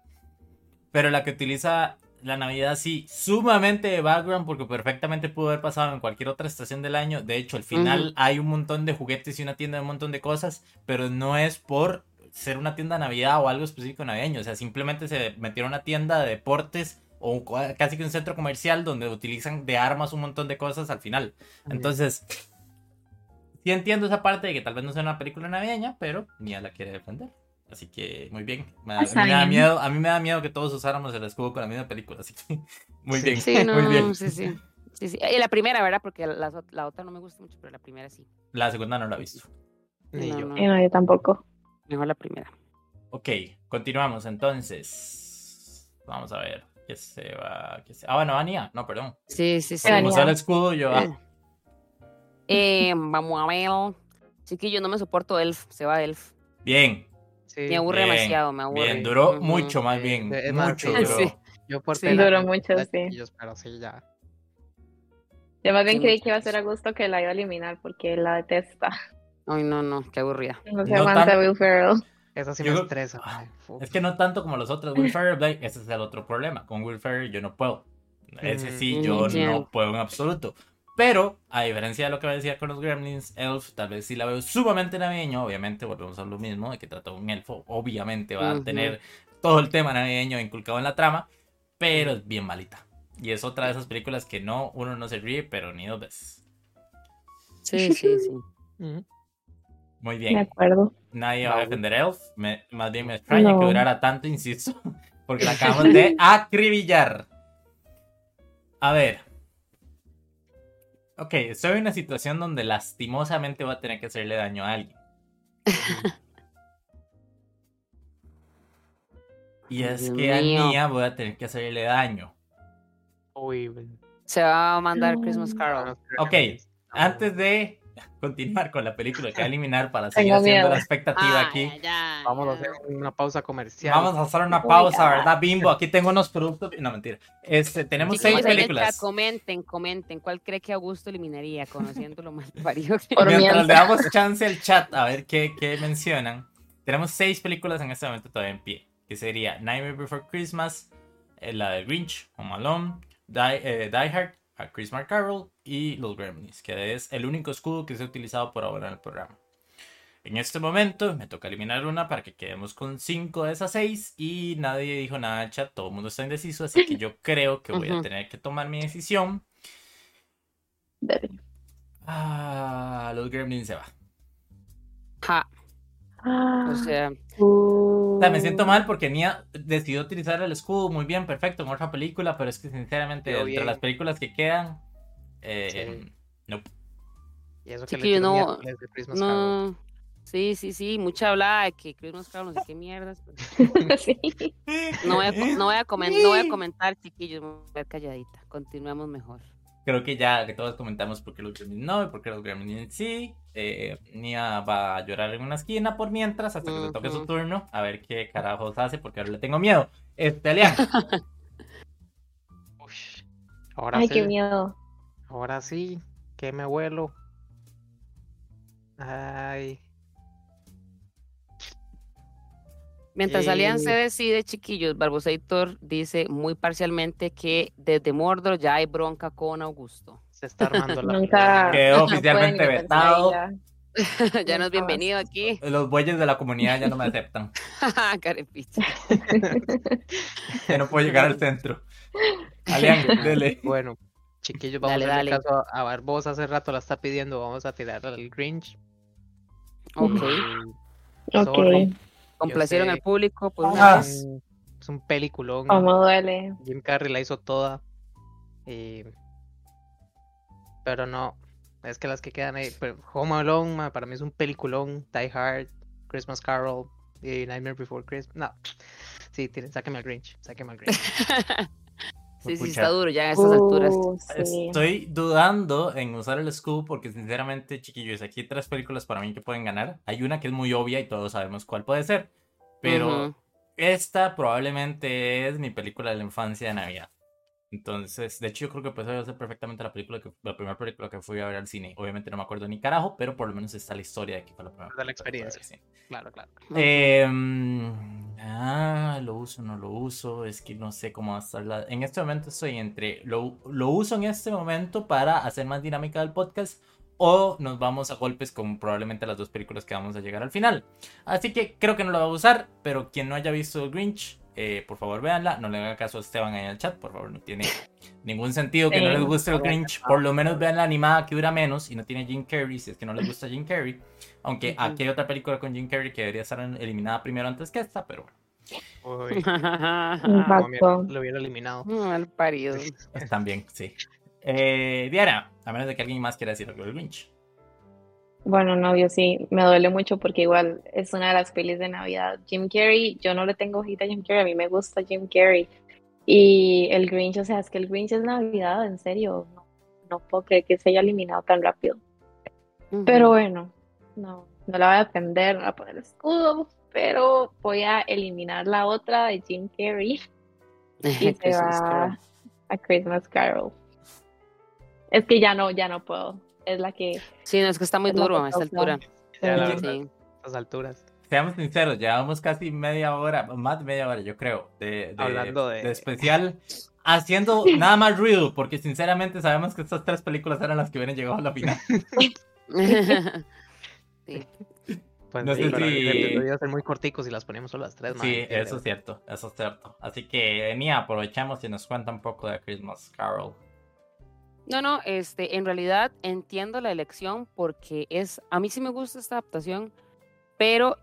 Pero la que utiliza la Navidad sí, sumamente de background porque perfectamente pudo haber pasado en cualquier otra estación del año. De hecho, al final hay un montón de juguetes y una tienda de un montón de cosas, pero no es por ser una tienda de Navidad o algo específico navideño. O sea, simplemente se metieron una tienda de deportes o casi que un centro comercial donde utilizan de armas un montón de cosas al final. Entonces, sí entiendo esa parte de que tal vez no sea una película navideña, pero Mia la quiere defender. Así que muy bien. a, mí me da miedo, a mí me da miedo que todos usáramos el escudo con la misma película. Así que muy bien. Sí, muy bien. Sí, sí. Sí, sí. Y la primera, ¿verdad? Porque la, la, otra no me gusta mucho, pero la primera sí. La segunda no la he visto. Ni yo. No, yo tampoco. Mejor la primera. Ok, continuamos entonces. Vamos a ver. ¿Qué se va? ¿Qué se... Ah, bueno, Ania. No, perdón. Sí, sí, sí. Como sale el escudo, yo. Ah. Eh, vamos a ver. Sí que yo no me soporto Elf. Se va Elf. Bien. Me aburre demasiado, me aburre. Bien, duró mucho más bien. mucho duró. Yo por sí, duró mucho, sí. pero sí, ya. Yo más bien creí que iba a ser a gusto que la iba a eliminar porque la detesta. Ay, no, no, qué aburrida. No se aguanta Will Ferrell. Eso sí me estresa. Ah, es que no tanto como los otros. Will Ferrell, ese es el otro problema. Con Will Ferrell yo no puedo. Ese sí, yo no puedo en absoluto. Pero, a diferencia de lo que decía con los Gremlins, Elf tal vez sí la veo sumamente navideño. Obviamente, volvemos a lo mismo, de que trata de un elfo. Obviamente va a tener todo el tema navideño inculcado en la trama, pero es bien malita. Y es otra de esas películas que no, uno no se ríe, pero ni dos veces. Sí, sí, sí. Muy bien. De acuerdo. Nadie va a defender Elf. más bien me extraña que durara tanto, insisto, porque la acabamos de acribillar. A ver. Ok, estoy en una situación donde lastimosamente voy a tener que hacerle daño a alguien. y es que a Nia voy a tener que hacerle daño. Se va a mandar Christmas Carol. Ok, antes de continuar con la película que va a eliminar para seguir haciendo la expectativa aquí. Vamos a hacer una pausa comercial. Vamos a hacer una pausa, ¿verdad, Bimbo? Aquí tengo unos productos. No, mentira. Este, tenemos seis películas. comenten, comenten. ¿Cuál cree que Augusto eliminaría? Conociendo lo más parido Mientras le damos chance al chat a ver qué, qué mencionan. Tenemos seis películas en este momento todavía en pie. Que sería Nightmare Before Christmas, eh, la de Grinch, Home Alone, Die, eh, Die Hard, a Chris Carroll y los Gremlins, que es el único escudo que se ha utilizado por ahora en el programa. En este momento me toca eliminar una para que quedemos con 5 de esas 6 y nadie dijo nada en chat, todo el mundo está indeciso, así que yo creo que voy a tener que tomar mi decisión. Ah, los Gremlins se va. Ja. Ah. O sea, o sea, me siento mal porque Nia decidió utilizar el escudo muy bien, perfecto, en otra película, pero es que sinceramente, entre las películas que quedan, eh, sí. no. Y eso que, le no, no. Sí, sí, sí, mucha hablada de que Christmas Carol, no sé qué mierdas. sí. no, voy a, no, voy a no voy a comentar, chiquillos, voy a ver calladita. Continuemos mejor creo que ya que todos comentamos por qué los Gremlins no y por qué los Gremlins sí. Eh, Nia va a llorar en una esquina por mientras hasta que se toque su turno. A ver qué carajos hace porque ahora le tengo miedo. Este, Alian. ahora Ay, sí. qué miedo. Ahora sí, que me vuelo. Ay. Mientras Alian se decide, chiquillos, Barbosator dice muy parcialmente que desde Mordor ya hay bronca con Augusto. Se está armando la Nunca Quedó oficialmente vetado. ya no es bienvenido aquí. Los bueyes de la comunidad ya no me aceptan. Carepicha. ya no puedo llegar al centro. Alian, dele. Bueno, chiquillos, vamos a darle caso a Barbosa. Hace rato la está pidiendo. Vamos a tirar al Grinch. Ok. ok. Complacieron al público. Pues, ah, es un peliculón. Como duele. Jim Carrey la hizo toda. Pero no, es que las que quedan ahí. Home Alone, para mí es un peliculón. Die Hard, Christmas Carol y Nightmare Before Christmas. No, sí, tienen, sáquenme al Grinch. Sáquenme al Grinch. sí, sí, está duro ya a estas alturas. Uh, Estoy dudando en usar el Scoob porque sinceramente, chiquillos, aquí hay tres películas para mí que pueden ganar. Hay una que es muy obvia y todos sabemos cuál puede ser. Pero esta probablemente es mi película de la infancia de Navidad. Entonces, de hecho, yo creo que puede ser perfectamente la película que, la primera película que fui a ver al cine. Obviamente no me acuerdo ni carajo, pero por lo menos está la historia de que fue la primera. De la experiencia. Sí. Claro, claro. Eh, ah, lo uso, no lo uso, es que no sé cómo va a estar. En este momento estoy entre, lo, lo uso en este momento para hacer más dinámica del podcast o nos vamos a golpes con probablemente las dos películas que vamos a llegar al final. Así que creo que no lo va a usar, pero quien no haya visto el Grinch, eh, por favor véanla, no le haga caso a Esteban ahí en el chat, por favor, no tiene ningún sentido que no les guste el Grinch, por lo menos vean la animada que dura menos y no tiene Jim Carrey, si es que no les gusta Jim Carrey, aunque aquí hay otra película con Jim Carrey que debería estar eliminada primero antes que esta, pero bueno. lo hubiera eliminado. Mal parido. También, sí. Eh, Diana, a menos de que alguien más quiera decir algo del Grinch. Bueno, no, yo sí, me duele mucho porque igual es una de las pelis de Navidad. Jim Carrey, yo no le tengo hojita a Jim Carrey, a mí me gusta Jim Carrey. Y el Grinch, o sea, es que el Grinch es Navidad, en serio, no, no puedo creer que se haya eliminado tan rápido. Pero bueno, no, no la voy a defender, no voy a poner escudo, pero voy a eliminar la otra de Jim Carrey. Y se va a Christmas Carol. Es que ya no, ya no puedo. Es la que. Sí, no, es que está muy duro a esta altura. Ya, sí. A estas alturas. Seamos sinceros, llevamos casi media hora, más de media hora, yo creo, de, Hablando de... especial, haciendo nada más ruido, porque sinceramente sabemos que estas tres películas eran las que hubieran llegado a la final. sí. Pues no sé si... ser muy corticos y las ponemos solo las tres. Sí, eso es cierto, eso es cierto. Así que, Nia, aprovechamos y nos cuenta un poco de Christmas Carol. No, no, este, en realidad entiendo la elección porque es, a mí sí me gusta esta adaptación, pero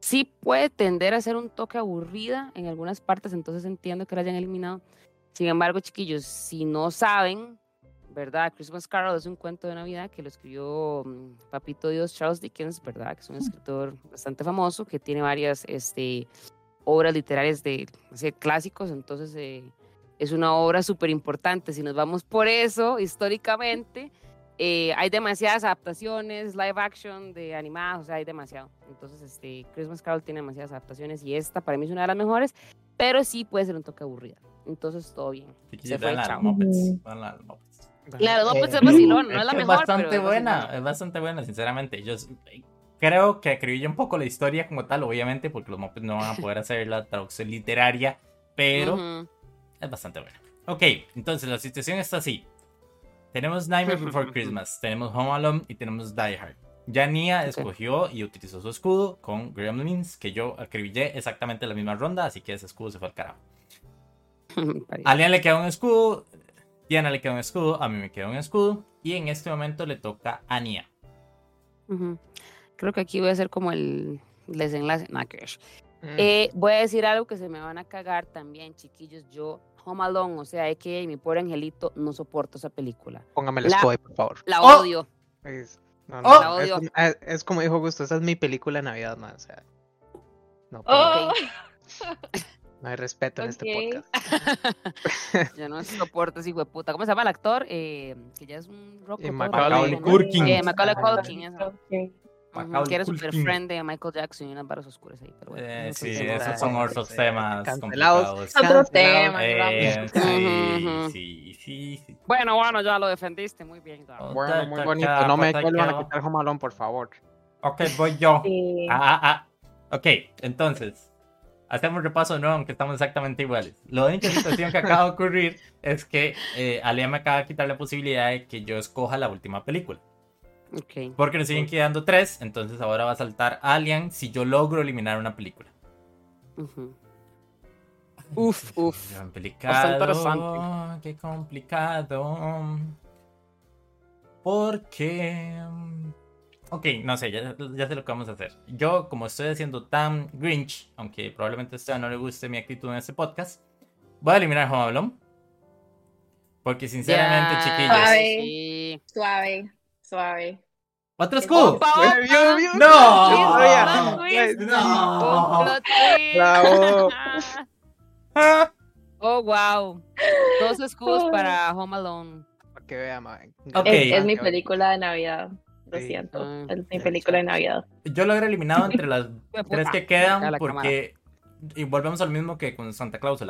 sí puede tender a ser un toque aburrida en algunas partes, entonces entiendo que la hayan eliminado. Sin embargo, chiquillos, si no saben, ¿verdad? Christmas Carol es un cuento de Navidad que lo escribió mm, Papito Dios Charles Dickens, ¿verdad? Que es un escritor bastante famoso que tiene varias este, obras literarias de, clásicos, entonces... Eh, es una obra súper importante. Si nos vamos por eso, históricamente, eh, hay demasiadas adaptaciones, live action de animadas, o sea, hay demasiado. Entonces, este, Christmas Carol tiene demasiadas adaptaciones y esta para mí es una de las mejores, pero sí puede ser un toque aburrida. Entonces, todo bien. Se fue la Claro, no, pues es vacilón, no es, la mejor. Es bastante buena, es bastante buena, sinceramente. Yo creo que escribí un poco la historia como tal, obviamente, porque los Muppets no van a poder hacer la traducción literaria, pero es bastante buena. Ok, entonces la situación está así. Tenemos Nightmare Before Christmas, tenemos Home Alone y tenemos Die Hard. Ya Nia escogió y utilizó su escudo con Gremlins, que yo acribillé exactamente la misma ronda, así que ese escudo se fue al carajo. a Lian le queda un escudo, Diana le queda un escudo, a mí me queda un escudo, y en este momento le toca a Nia. Creo que aquí voy a hacer como el desenlace. Nah, Mm. Eh, voy a decir algo que se me van a cagar también, chiquillos. Yo, Home Alone, o sea, es que mi pobre angelito no soporto esa película. Póngame la, por favor. La ¡Oh! odio. Es, no, no, la odio. Es, como dijo Gusto, esa es mi película de Navidad, man. O sea, no, oh. no hay respeto en este podcast. Yo no soporto ese hijo de puta. ¿Cómo se llama el actor? Eh, que ya es un rock. Eh, Macaulay Culkin. Eh, Macaulay Culkin, que era super friend de Michael Jackson y unas barras oscuras ahí. Pero bueno, eh, sí, esos son otros temas complicados. Otro tema. Eh, sí, sí, sí, sí, Bueno, bueno, ya lo defendiste muy bien. Bueno, muy bonito. No me vuelvan a quitar Home por favor. Ok, voy yo. Ah, ah, ah. Ok, entonces, hacemos repaso no, aunque estamos exactamente iguales. La única situación que acaba de ocurrir es que eh, Alia me acaba de quitar la posibilidad de que yo escoja la última película. Porque nos siguen quedando tres, entonces ahora va a saltar Alien si yo logro eliminar una película. Uf, uf. Qué complicado. Qué complicado. Porque. Ok, no sé, ya, sé lo que vamos a hacer. Yo, como estoy haciendo tan Grinch, aunque probablemente a usted no le guste mi actitud en este podcast, voy a eliminar Home Alone. Porque sinceramente, chiquillos. Suave. Suave. Suave. ¿Otro escudo? ¡No! ¡No! ¡Bravo! Oh, wow. Dos escudos para Home Alone. Para que vea, okay. es, mi película de Navidad. Lo siento. Ah, es mi película de Navidad. Yo lo he eliminado entre las tres que quedan porque. Y volvemos al mismo que con Santa Claus.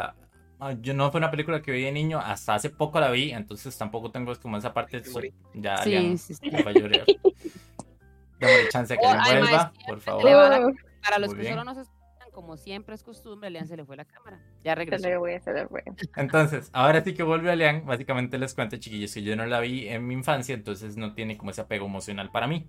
Ah, yo no fue una película que vi de niño, hasta hace poco la vi, entonces tampoco tengo como esa parte de ya, sí, ya, sí, sí. a llorar. Dame chance de que oh, me vuelva, por favor. para los que solo nos escuchan, como siempre es costumbre, a Lean se le fue la cámara. Ya regresó. Se le voy, se le fue. Entonces, ahora sí que vuelve a Lean. Básicamente les cuento, chiquillos, que yo no la vi en mi infancia, entonces no tiene como ese apego emocional para mí.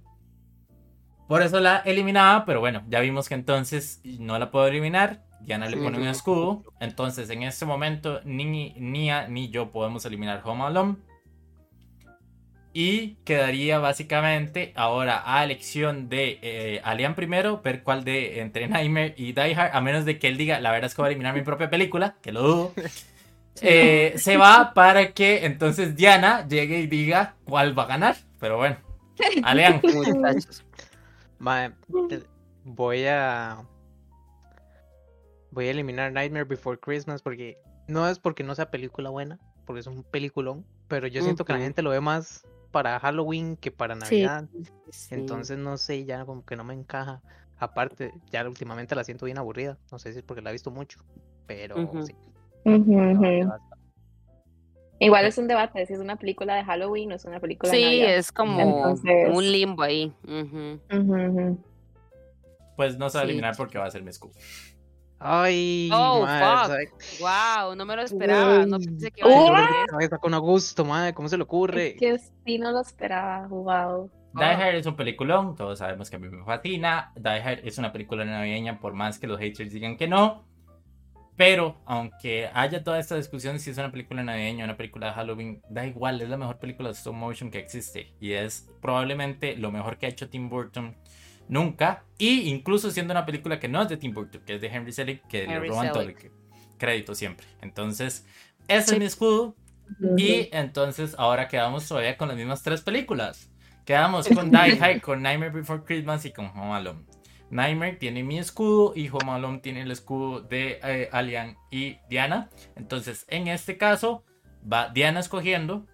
Por eso la eliminaba, pero bueno, ya vimos que entonces no la puedo eliminar. Diana le pone un escudo. Entonces, en este momento, ni Nia ni yo podemos eliminar Home Alone. Y quedaría básicamente ahora a elección de eh, Alian primero, ver cuál de entre Nightmare y Die Hard, a menos de que él diga, la verdad es que voy a eliminar mi propia película, que lo dudo. Eh, se va para que entonces Diana llegue y diga cuál va a ganar. Pero bueno, Alian. voy a. Voy a eliminar Nightmare Before Christmas porque no es porque no sea película buena, porque es un peliculón, pero yo siento que la gente lo ve más para Halloween que para Navidad. Entonces no sé, ya como que no me encaja. Aparte, ya últimamente la siento bien aburrida. No sé si es porque la he visto mucho, pero sí. Igual es un debate, si es una película de Halloween o es una película de Navidad. Sí, es como un limbo ahí. Pues no se va a eliminar porque va a ser mi scoop. Ay, oh, madre, Wow, no me lo esperaba. No pensé que iba a con Augusto, madre, ¿cómo se le ocurre? Es que sí no lo esperaba, wow. Die Hard es un peliculón, todos sabemos que a mí me fascina. Die Hard es una película navideña, por más que los haters digan que no. Pero, aunque haya toda esta discusión si es una película navideña o una película de Halloween, da igual, es la mejor película de stop motion que existe. Y es probablemente lo mejor que ha hecho Tim Burton nunca. Y incluso siendo una película que no es de Tim Burton, que es de Henry Selick, que le roban todo el crédito siempre. Entonces, ese es mi escudo. Y entonces ahora quedamos todavía con las mismas tres películas. Quedamos con Die Hard, con Nightmare Before Christmas y con Home Alone. Nightmare tiene mi escudo y Home Alone tiene el escudo de eh, Alian y Diana. Entonces, en este caso, va Diana escogiendo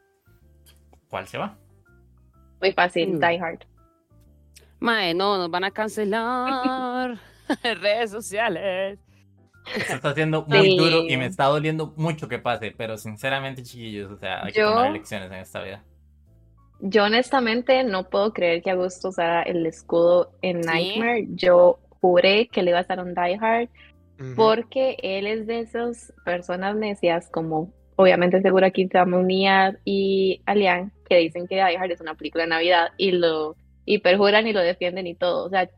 cuál se va. Muy fácil, mm. Die Hard. Mae, no, nos van a cancelar redes sociales. Se está haciendo muy duro y me está doliendo mucho que pase, pero sinceramente, chiquillos, o sea, hay que tomar elecciones en esta vida. Yo honestamente no puedo creer que Augusto usara el escudo en Nightmare. Yo juré que le iba a estar un Die Hard porque él es de esas personas necias como obviamente seguro aquí estamos Nia y Alian que dicen que Die Hard es una película de Navidad y lo y perjuran y lo defienden y todo. O sea,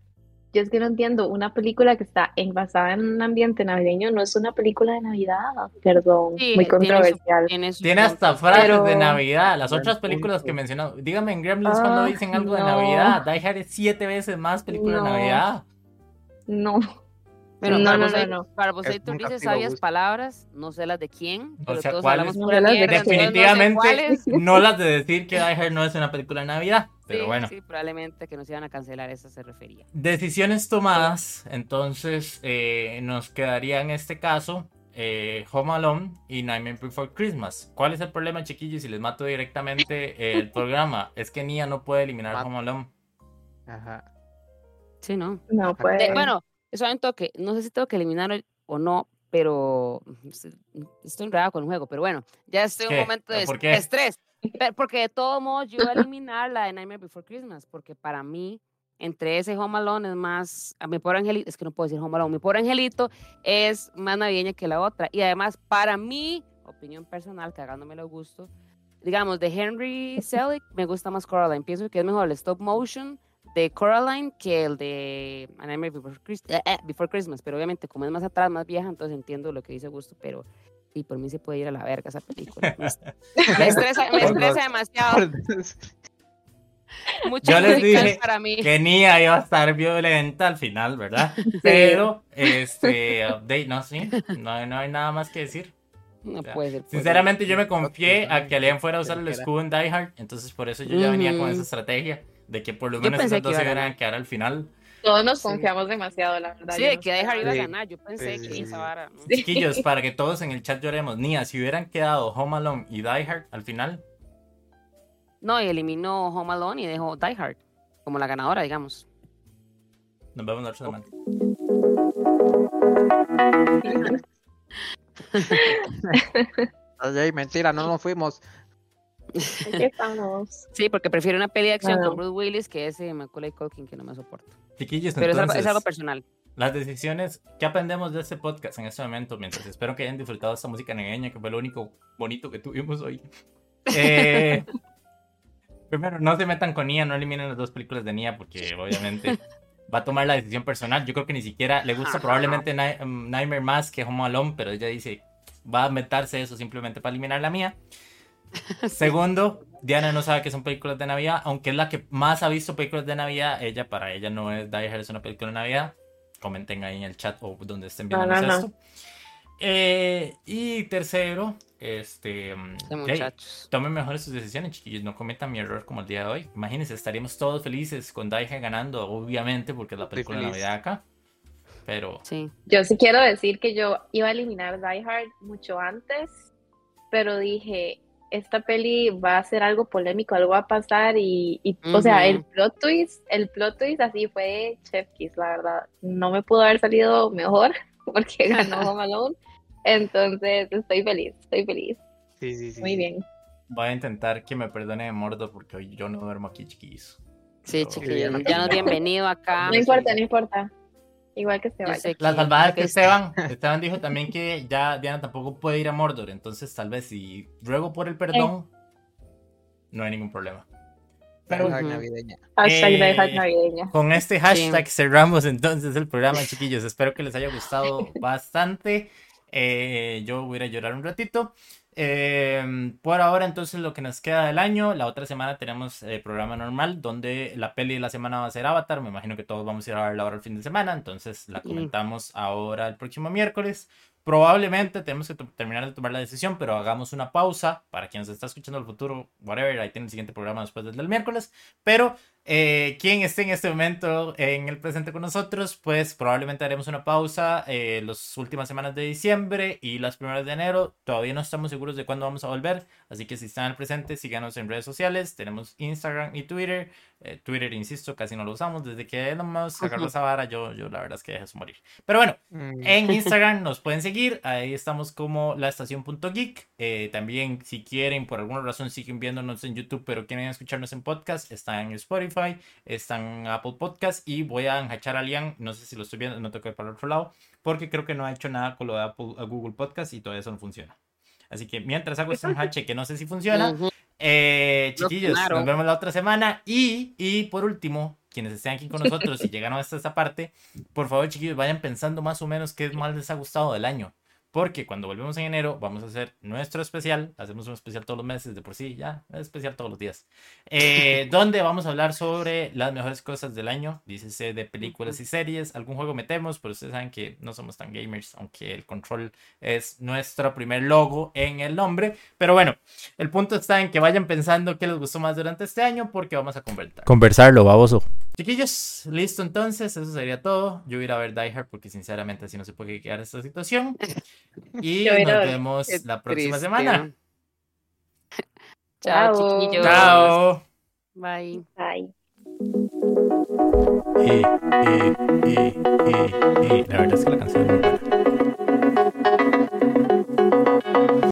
yo es que no entiendo, una película que está basada en un ambiente navideño no es una película de Navidad, perdón, muy controversial. Tiene, hasta frases de Navidad, las otras películas que mencionó, dígame en Gremlins cuando ah, dicen algo de Navidad, Die Hard es siete veces más película de Navidad. No. Pero no, no, no, Para vos tú dices sabias palabras, no sé las de quién, pero o sea, todos hablamos pura mierda, Definitivamente no, las de decir que Die Hard no es una película de Navidad, pero bueno. Sí, probablemente que nos iban a cancelar, eso se refería. Decisiones tomadas, entonces eh, nos quedaría en este caso eh, Home Alone y Nightmare Before Christmas. ¿Cuál es el problema, chiquillos? Si les mato directamente el programa, es que Nia no puede eliminar Home Alone. Ajá. Sí, no. No puede. bueno, eso un toque. No sé si tengo que eliminar o no, pero estoy enredada con el juego. Pero bueno, ya estoy en un momento de estrés. Porque de todos modos yo voy a eliminar la de Nightmare Before Christmas, porque para mí, entre ese Home Alone es más, a mi pobre angelito, es que no puedo decir Home Alone, mi pobre angelito es más navideña que la otra. Y además, para mí, opinión personal, cagándome lo gusto, digamos, de Henry Selick, me gusta más Coraline. Pienso que es mejor el stop motion de Coraline que el de Nightmare Before, eh, eh, Before, Christmas, pero obviamente como es más atrás, más vieja, entonces entiendo lo que dice Gusto, pero y por mí se puede ir a la verga esa película. Me, estresa, me estresa demasiado. Mucho Yo les dije para mí. que Nia iba a estar violenta al final, ¿verdad? Pero, este, update, no, sí, no, no hay nada más que decir. No puede ser. Sinceramente, yo me confié a que Alian fuera a usar el escudo en Die Hard, entonces por eso yo ya venía con esa estrategia de que por lo menos esas dos se iban a quedar al final. Todos nos confiamos demasiado, la verdad. Sí, de que Die Hard iba a ganar. Yo pensé que esa vara. Chiquillos, para que todos en el chat lloremos. Nia, si hubieran quedado Home Alone y Die Hard al final. No, y eliminó Home Alone y dejó Die Hard como la ganadora, digamos. Nos vemos la otra semana. Oye, mentira, no nos fuimos. Aquí estamos. Sí, porque prefiero una peli de acción con Bruce Willis que ese Macaulay Culkin que no me soporto. Chiquillos, Pero es, algo, personal. las decisiones que aprendemos de este podcast en este momento, mientras espero que hayan disfrutado esta música navideña, que fue lo único bonito que tuvimos hoy. Eh, primero, no se metan con Nia, no eliminen las dos películas de Nia, porque obviamente va a tomar la decisión personal. Yo creo que ni siquiera le gusta probablemente um, Nightmare más que Home Alone, pero ella dice, va a meterse eso simplemente para eliminar la mía. Segundo, Diana no sabe que son películas de Navidad, aunque es la que más ha visto películas de Navidad. Ella, para ella, no es Die Hard, es una película de Navidad. Comenten ahí en el chat o donde estén viendo esto. Eh, y tercero, este. tomen mejores sus decisiones, chiquillos. No cometan mi error como el día de hoy. Imagínense, estaríamos todos felices con Die Hard ganando, obviamente, porque es la película de Navidad acá. Pero. Sí. Yo sí quiero decir que yo iba a eliminar Die Hard mucho antes, pero dije, esta peli va a ser algo polémico, algo va a pasar y, o sea, el plot twist, el plot twist así fue Chef Kiss, la verdad. No me pudo haber salido mejor porque ganó Home Alone. Entonces, estoy feliz, estoy feliz. Sí, sí, sí. Muy bien. Voy a intentar que me perdone de Mordo porque hoy yo no duermo aquí, chiquillos. Sí, chiquillos, ya no bienvenido acá. No importa, no importa. Igual que se vaya. La salvada que Esteban, Esteban dijo también que ya Diana tampoco puede ir a Mordor, entonces tal vez si ruego por el perdón, no hay ningún problema. Pero, navideña. Hashtag navideña. Con este hashtag cerramos entonces el programa, chiquillos. Espero que les haya gustado bastante. Eh, yo voy a ir a llorar un ratito. Em, por ahora, entonces, lo que nos queda del año, la otra semana tenemos el programa normal, donde la peli de la semana va a ser Avatar. Me imagino que todos vamos a ir a verla ahora el fin de semana, entonces la comentamos ahora el próximo miércoles. Probablemente tenemos que terminar de tomar la decisión, pero hagamos una pausa para quien se está escuchando el futuro, whatever. Ahí tiene el siguiente programa después del, del miércoles. Pero eh, quien esté en este momento en el presente con nosotros, pues probablemente haremos una pausa eh, las últimas semanas de diciembre y las primeras de enero. Todavía no estamos seguros de cuándo vamos a volver, así que si están al presente, síganos en redes sociales. Tenemos Instagram y Twitter. Eh, Twitter, insisto, casi no lo usamos. Desde que Elon Musk agarró esa vara, yo, yo la verdad es que dejé eso morir. Pero bueno, mm. en Instagram nos pueden seguir. Ahí estamos como la estación.geek. Eh, también, si quieren, por alguna razón, siguen viéndonos en YouTube, pero quieren escucharnos en podcast, está en Spotify, está en Apple Podcast. Y voy a enhachar a Lian. No sé si lo estoy viendo, no tengo que ir para el otro lado, porque creo que no ha hecho nada con lo de Apple, Google Podcast y todo eso no funciona. Así que mientras hago este enhache, que no sé si funciona, eh, chiquillos, nos vemos la otra semana. Y, y por último, quienes estén aquí con nosotros y llegaron hasta esta parte, por favor, chiquillos, vayan pensando más o menos qué más les ha gustado del año. Porque cuando volvemos en enero vamos a hacer nuestro especial. Hacemos un especial todos los meses, de por sí, ya, es especial todos los días. Eh, donde vamos a hablar sobre las mejores cosas del año. Dícese de películas y series. Algún juego metemos, pero ustedes saben que no somos tan gamers, aunque el control es nuestro primer logo en el nombre. Pero bueno, el punto está en que vayan pensando qué les gustó más durante este año, porque vamos a conversar. Conversarlo, baboso. Chiquillos, listo entonces, eso sería todo. Yo voy a ir a ver Die Hard porque sinceramente así no se puede quedar esta situación. Y nos vemos la próxima semana. Chao, chiquillos. Chao. Bye. Bye. Eh, eh, eh, la verdad es que la canción.